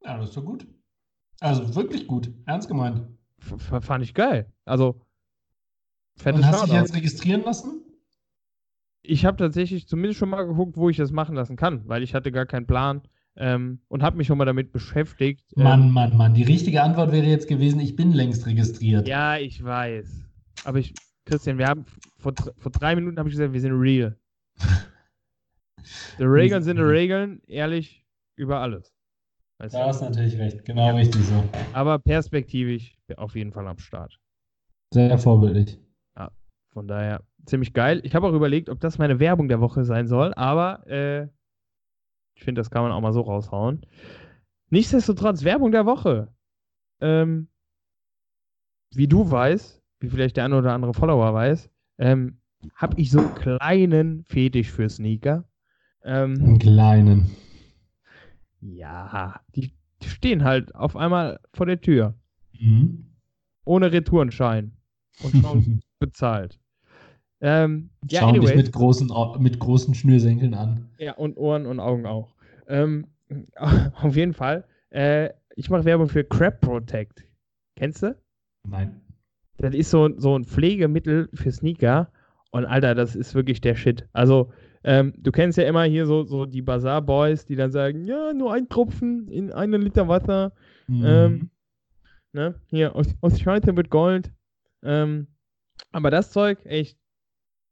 S1: Ja, das ist doch gut. Also wirklich gut, ernst gemeint.
S2: F fand ich geil. Also,
S1: fettes Und hast du dich jetzt registrieren lassen?
S2: Ich habe tatsächlich zumindest schon mal geguckt, wo ich das machen lassen kann, weil ich hatte gar keinen Plan ähm, und habe mich schon mal damit beschäftigt.
S1: Mann, ähm, Mann, Mann. Die richtige Antwort wäre jetzt gewesen, ich bin längst registriert.
S2: Ja, ich weiß. Aber ich, Christian, wir haben vor, vor drei Minuten habe ich gesagt, wir sind real. [laughs] Die Regeln sind die Regeln, ehrlich über alles.
S1: Weißt da hast natürlich recht, genau ja. richtig so.
S2: Aber perspektivisch auf jeden Fall am Start.
S1: Sehr vorbildlich.
S2: Ja, von daher ziemlich geil. Ich habe auch überlegt, ob das meine Werbung der Woche sein soll, aber äh, ich finde, das kann man auch mal so raushauen. Nichtsdestotrotz, Werbung der Woche. Ähm, wie du weißt, wie vielleicht der eine oder andere Follower weiß, ähm, habe ich so einen kleinen Fetisch für Sneaker.
S1: Ähm, einen kleinen.
S2: Ja, die, die, stehen halt auf einmal vor der Tür. Mhm. Ohne Retourenschein. Und schon [laughs] bezahlt.
S1: Ähm, ja, Schauen anyways. dich mit großen, mit großen Schnürsenkeln an.
S2: Ja, und Ohren und Augen auch. Ähm, [laughs] auf jeden Fall. Äh, ich mache Werbung für Crab Protect. Kennst du?
S1: Nein.
S2: Das ist so, so ein Pflegemittel für Sneaker. Und Alter, das ist wirklich der Shit. Also, ähm, du kennst ja immer hier so, so die Bazaar-Boys, die dann sagen, ja, nur ein Tropfen in einen Liter Wasser. Mhm. Ähm, ne? Hier, aus, aus Scheite wird Gold. Ähm, aber das Zeug, echt,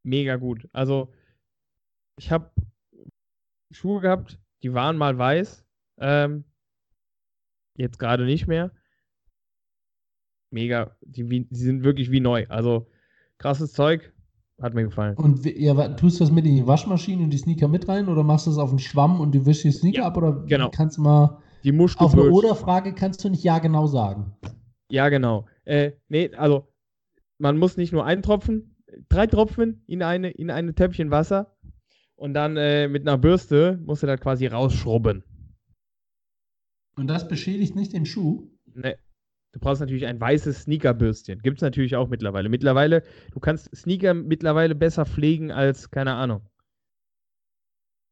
S2: mega gut. Also, ich habe Schuhe gehabt, die waren mal weiß. Ähm, jetzt gerade nicht mehr. Mega, die, die, sind wirklich wie neu. Also, krasses Zeug. Hat mir gefallen.
S1: Und ja, tust du das mit in die Waschmaschine und die Sneaker mit rein oder machst du das auf den Schwamm und du wischst die Sneaker ja, ab oder
S2: genau.
S1: kannst du mal
S2: die
S1: du auf eine Oder-Frage kannst du nicht ja genau sagen.
S2: Ja, genau. Äh, nee, also man muss nicht nur einen Tropfen, drei Tropfen in eine, in eine Töpfchen Wasser und dann äh, mit einer Bürste musst du das quasi rausschrubben.
S1: Und das beschädigt nicht den Schuh?
S2: Nee. Du brauchst natürlich ein weißes Sneakerbürstchen. Gibt es natürlich auch mittlerweile. Mittlerweile, du kannst Sneaker mittlerweile besser pflegen als, keine Ahnung.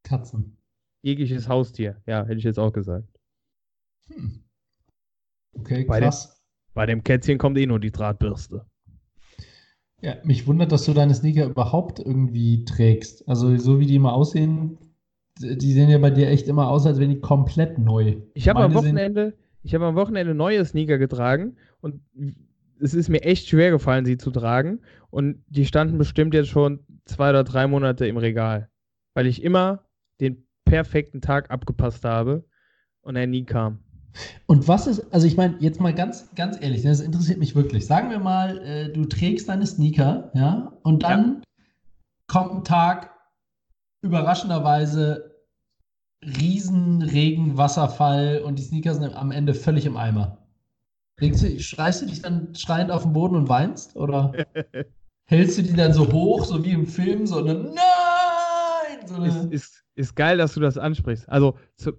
S1: Katzen.
S2: Jegliches Haustier. Ja, hätte ich jetzt auch gesagt.
S1: Hm. Okay,
S2: bei krass. Dem, bei dem Kätzchen kommt eh nur die Drahtbürste.
S1: Ja, mich wundert, dass du deine Sneaker überhaupt irgendwie trägst. Also so wie die immer aussehen, die sehen ja bei dir echt immer aus, als wären die komplett neu.
S2: Ich habe am Wochenende, ich habe am Wochenende neue Sneaker getragen und es ist mir echt schwer gefallen, sie zu tragen. Und die standen bestimmt jetzt schon zwei oder drei Monate im Regal, weil ich immer den perfekten Tag abgepasst habe und er nie kam.
S1: Und was ist, also ich meine, jetzt mal ganz, ganz ehrlich, das interessiert mich wirklich. Sagen wir mal, äh, du trägst deine Sneaker, ja, und dann ja. kommt ein Tag, überraschenderweise Riesenregen, Wasserfall und die Sneaker sind am Ende völlig im Eimer. Du, schreist du dich dann schreiend auf den Boden und weinst? Oder [laughs] hältst du die dann so hoch, so wie im Film, so eine Nein! So
S2: ist, ist, ist geil, dass du das ansprichst. Also zu,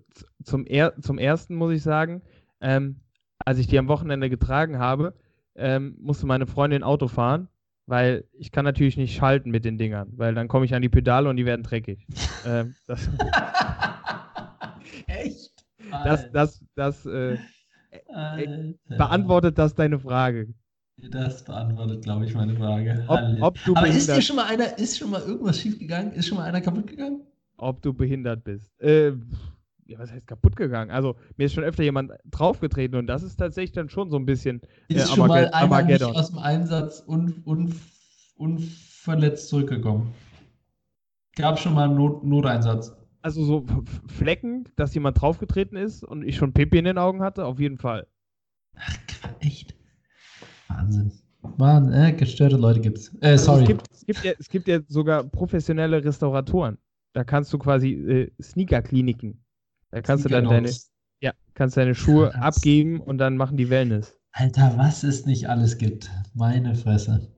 S2: zum, er, zum ersten muss ich sagen, ähm, als ich die am Wochenende getragen habe, ähm, musste meine Freundin Auto fahren, weil ich kann natürlich nicht schalten mit den Dingern, weil dann komme ich an die Pedale und die werden dreckig. [laughs] ähm, das, [laughs]
S1: Echt?
S2: Das, das, das äh, äh, beantwortet das deine Frage.
S1: Das beantwortet, glaube ich, meine Frage.
S2: Ob, ob
S1: Aber ist dir schon mal einer, ist schon mal irgendwas schiefgegangen? Ist schon mal einer kaputt gegangen?
S2: ob du behindert bist. Äh, ja, was heißt kaputt gegangen? Also, mir ist schon öfter jemand draufgetreten und das ist tatsächlich dann schon so ein bisschen.
S1: Äh, ist schon mal einer nicht aus dem Einsatz un, un, unverletzt zurückgekommen. Gab schon mal einen Not, Noteinsatz.
S2: Also so Flecken, dass jemand draufgetreten ist und ich schon Pipi in den Augen hatte, auf jeden Fall.
S1: Ach, echt? Wahnsinn. Mann, äh, gestörte Leute gibt's. Äh, sorry.
S2: Also es, gibt, es, gibt ja, es gibt ja sogar professionelle Restauratoren. Da kannst du quasi äh, Sneaker-Kliniken. Da kannst du dann deine, ja, kannst deine Schuhe Krass. abgeben und dann machen die Wellness.
S1: Alter, was es nicht alles gibt. Meine Fresse.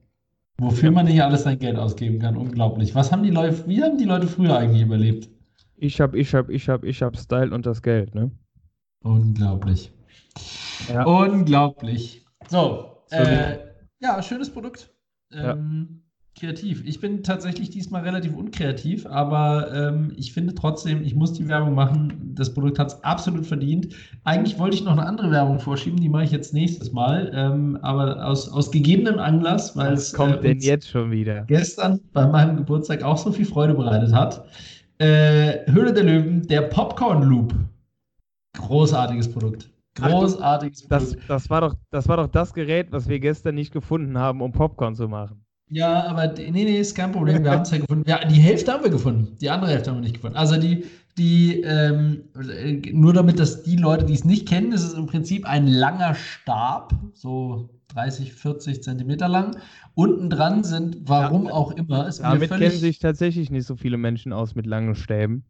S1: Wofür man nicht alles sein Geld ausgeben kann. Unglaublich. Was haben die Leute, wie haben die Leute früher eigentlich überlebt?
S2: Ich hab, ich hab, ich hab, ich hab Style und das Geld, ne?
S1: Unglaublich. Ja. Unglaublich. So äh, ja, schönes Produkt. Ähm, kreativ. Ich bin tatsächlich diesmal relativ unkreativ, aber ähm, ich finde trotzdem, ich muss die Werbung machen. Das Produkt hat es absolut verdient. Eigentlich wollte ich noch eine andere Werbung vorschieben, die mache ich jetzt nächstes Mal, ähm, aber aus, aus gegebenem Anlass, weil es
S2: kommt äh, denn jetzt schon wieder
S1: gestern bei meinem Geburtstag auch so viel Freude bereitet hat. Äh, Höhle der Löwen, der Popcorn Loop. Großartiges Produkt. Großartiges
S2: Ach. Das, das, war doch, das war doch das Gerät, was wir gestern nicht gefunden haben, um Popcorn zu machen.
S1: Ja, aber nee, nee, ist kein Problem. Wir haben es ja gefunden. Ja, die Hälfte haben wir gefunden. Die andere Hälfte haben wir nicht gefunden. Also die, die, ähm, nur damit das die Leute, die es nicht kennen, ist es im Prinzip ein langer Stab, so 30, 40 Zentimeter lang. Unten dran sind, warum ja, auch immer,
S2: ist Damit völlig... kennen sich tatsächlich nicht so viele Menschen aus mit langen Stäben.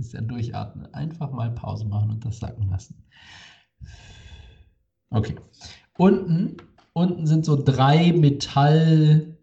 S1: Ist ja durchatmen. Einfach mal Pause machen und das sacken lassen. Okay. Unten, unten sind so drei Metallenden,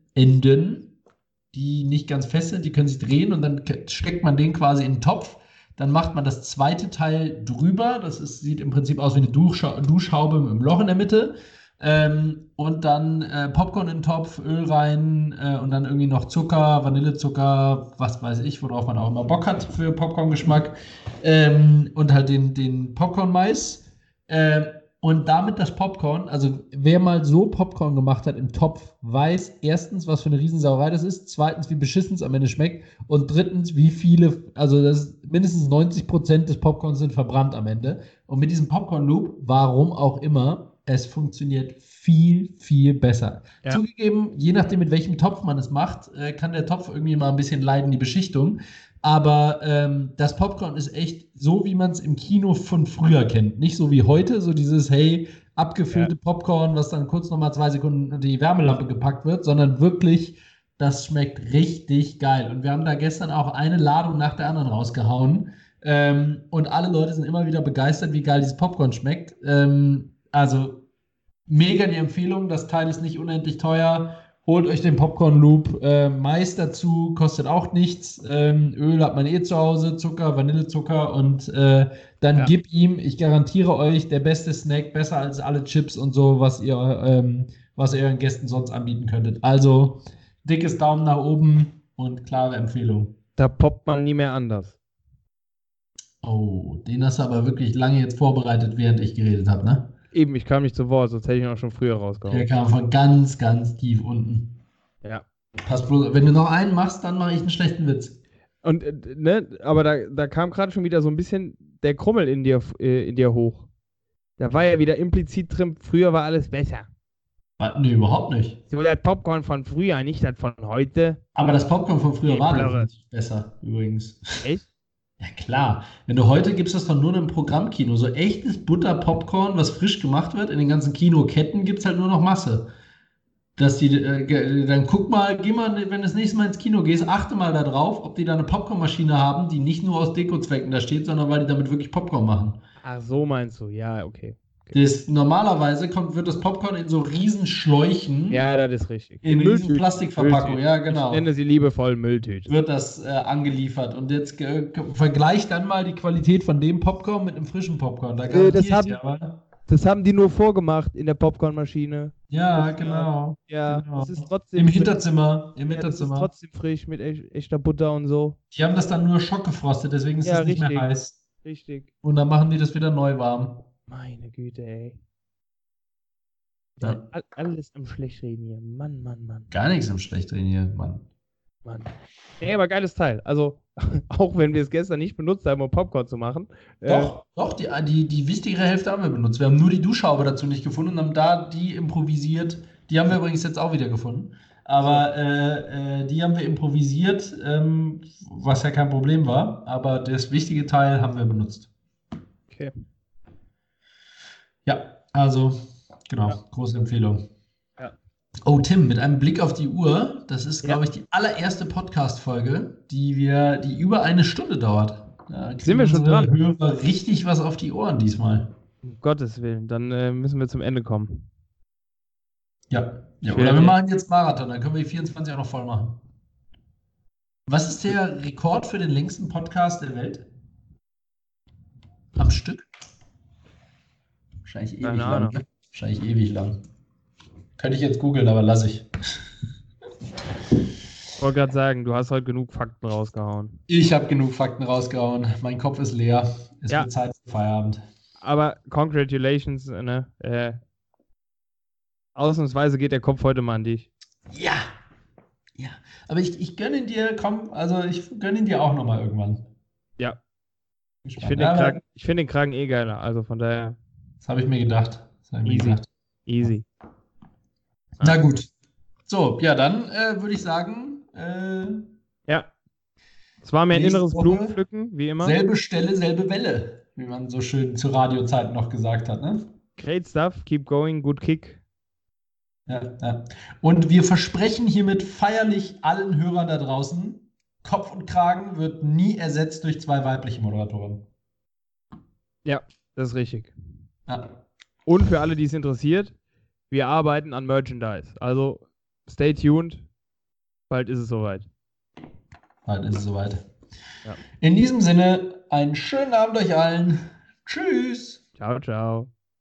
S1: die nicht ganz fest sind, die können sich drehen und dann steckt man den quasi in den Topf. Dann macht man das zweite Teil drüber. Das ist, sieht im Prinzip aus wie eine Duschhaube mit einem Loch in der Mitte. Ähm, und dann äh, Popcorn in den Topf, Öl rein äh, und dann irgendwie noch Zucker, Vanillezucker, was weiß ich, worauf man auch immer Bock hat für Popcorn-Geschmack. Ähm, und halt den, den Popcorn-Mais. Äh, und damit das Popcorn, also wer mal so Popcorn gemacht hat im Topf, weiß erstens, was für eine Riesensauerei das ist, zweitens, wie beschissen es am Ende schmeckt und drittens, wie viele, also das mindestens 90 Prozent des Popcorns sind verbrannt am Ende. Und mit diesem Popcorn-Loop, warum auch immer, es funktioniert viel, viel besser. Ja. Zugegeben, je nachdem, mit welchem Topf man es macht, äh, kann der Topf irgendwie mal ein bisschen leiden, die Beschichtung. Aber ähm, das Popcorn ist echt so, wie man es im Kino von früher kennt. Nicht so wie heute, so dieses, hey, abgefüllte ja. Popcorn, was dann kurz nochmal zwei Sekunden in die Wärmelampe gepackt wird, sondern wirklich, das schmeckt richtig geil. Und wir haben da gestern auch eine Ladung nach der anderen rausgehauen. Ähm, und alle Leute sind immer wieder begeistert, wie geil dieses Popcorn schmeckt. Ähm, also mega die Empfehlung. Das Teil ist nicht unendlich teuer. Holt euch den Popcorn Loop. Äh, Mais dazu kostet auch nichts. Ähm, Öl hat man eh zu Hause, Zucker, Vanillezucker und äh, dann ja. gib ihm, ich garantiere euch, der beste Snack, besser als alle Chips und so, was ihr, ähm, was ihr euren Gästen sonst anbieten könntet. Also dickes Daumen nach oben und klare Empfehlung.
S2: Da poppt man nie mehr anders.
S1: Oh, den hast du aber wirklich lange jetzt vorbereitet, während ich geredet habe, ne?
S2: Eben, ich kam nicht zu Wort, sonst hätte ich ihn auch schon früher rausgehauen.
S1: Der kam von ganz, ganz tief unten.
S2: Ja.
S1: Pass bloß, wenn du noch einen machst, dann mache ich einen schlechten Witz.
S2: Und, äh, ne, aber da, da kam gerade schon wieder so ein bisschen der Krummel in dir, äh, in dir hoch. Da war ja wieder implizit drin, früher war alles besser.
S1: Nee, überhaupt nicht.
S2: So das Popcorn von früher, nicht das von heute.
S1: Aber das Popcorn von früher war besser, übrigens. Echt? Ja klar, wenn du heute gibst das doch nur im Programmkino. So echtes Butter-Popcorn, was frisch gemacht wird, in den ganzen Kinoketten gibt es halt nur noch Masse. Dass die, äh, dann guck mal, geh mal, wenn du das nächste Mal ins Kino gehst, achte mal darauf, ob die da eine Popcornmaschine haben, die nicht nur aus Dekozwecken da steht, sondern weil die damit wirklich Popcorn machen.
S2: Ach, so meinst du, ja, okay.
S1: Das, normalerweise kommt, wird das Popcorn in so riesen Schläuchen.
S2: Ja, das ist richtig.
S1: In riesen Plastikverpackungen, ja, genau.
S2: Ich nenne sie liebevoll Mülltüte.
S1: Wird das äh, angeliefert. Und jetzt äh, vergleicht dann mal die Qualität von dem Popcorn mit einem frischen Popcorn.
S2: Da äh, das, haben, ja, das haben die nur vorgemacht in der Popcornmaschine.
S1: Ja, genau.
S2: Ja,
S1: genau.
S2: das ist trotzdem.
S1: Im Hinterzimmer. Im
S2: ja,
S1: Hinterzimmer.
S2: Das ist trotzdem frisch mit echter Butter und so.
S1: Die haben das dann nur schockgefrostet, deswegen ist es ja, nicht richtig. mehr heiß.
S2: Richtig.
S1: Und dann machen die das wieder neu warm.
S2: Meine Güte, ey. Ja. Alles am Schlechtreden hier. Mann, Mann, Mann.
S1: Gar nichts am Schlechtreden hier, Mann.
S2: Mann. Nee, aber geiles Teil. Also, [laughs] auch wenn wir es gestern nicht benutzt haben, um Popcorn zu machen.
S1: Doch, äh, doch, die, die, die wichtigere Hälfte haben wir benutzt. Wir haben nur die Duschhaube dazu nicht gefunden und haben da die improvisiert. Die haben wir übrigens jetzt auch wieder gefunden. Aber äh, äh, die haben wir improvisiert, ähm, was ja kein Problem war. Aber das wichtige Teil haben wir benutzt.
S2: Okay.
S1: Ja, also, genau, ja. große Empfehlung.
S2: Ja.
S1: Oh, Tim, mit einem Blick auf die Uhr, das ist, glaube ich, die allererste Podcast-Folge, die wir, die über eine Stunde dauert.
S2: Da Sind wir schon dran?
S1: Hörer richtig was auf die Ohren diesmal.
S2: Um Gottes Willen, dann äh, müssen wir zum Ende kommen.
S1: Ja, ja oder wir machen jetzt Marathon, dann können wir die 24 auch noch voll machen. Was ist der Rekord für den längsten Podcast der Welt? Am Stück? Wahrscheinlich ewig Keine lang. Wahrscheinlich ewig lang. Könnte ich jetzt googeln, aber lasse ich.
S2: Ich wollte gerade sagen, du hast heute genug Fakten rausgehauen.
S1: Ich habe genug Fakten rausgehauen. Mein Kopf ist leer. Es ja. wird Zeit für Feierabend.
S2: Aber congratulations, ne? Äh, ausnahmsweise geht der Kopf heute mal an dich.
S1: Ja. Ja. Aber ich, ich gönne ihn dir, komm, also ich gönne ihn dir auch nochmal irgendwann.
S2: Ja. Ich finde den, Kragen, find den Kragen eh geiler, also von daher.
S1: Das habe ich mir gedacht.
S2: Ich Easy. Mir gedacht. Easy.
S1: Na gut. So, ja, dann äh, würde ich sagen. Äh,
S2: ja. Es war mir ein inneres Woche Blumenpflücken, wie immer.
S1: Selbe Stelle, selbe Welle, wie man so schön zu Radiozeiten noch gesagt hat, ne?
S2: Great stuff, keep going, good kick.
S1: Ja, ja. Und wir versprechen hiermit feierlich allen Hörern da draußen, Kopf und Kragen wird nie ersetzt durch zwei weibliche Moderatoren.
S2: Ja, das ist richtig. Ja. Und für alle, die es interessiert, wir arbeiten an Merchandise. Also stay tuned. Bald ist es soweit.
S1: Bald ist es soweit. Ja. In diesem Sinne, einen schönen Abend euch allen. Tschüss.
S2: Ciao, ciao.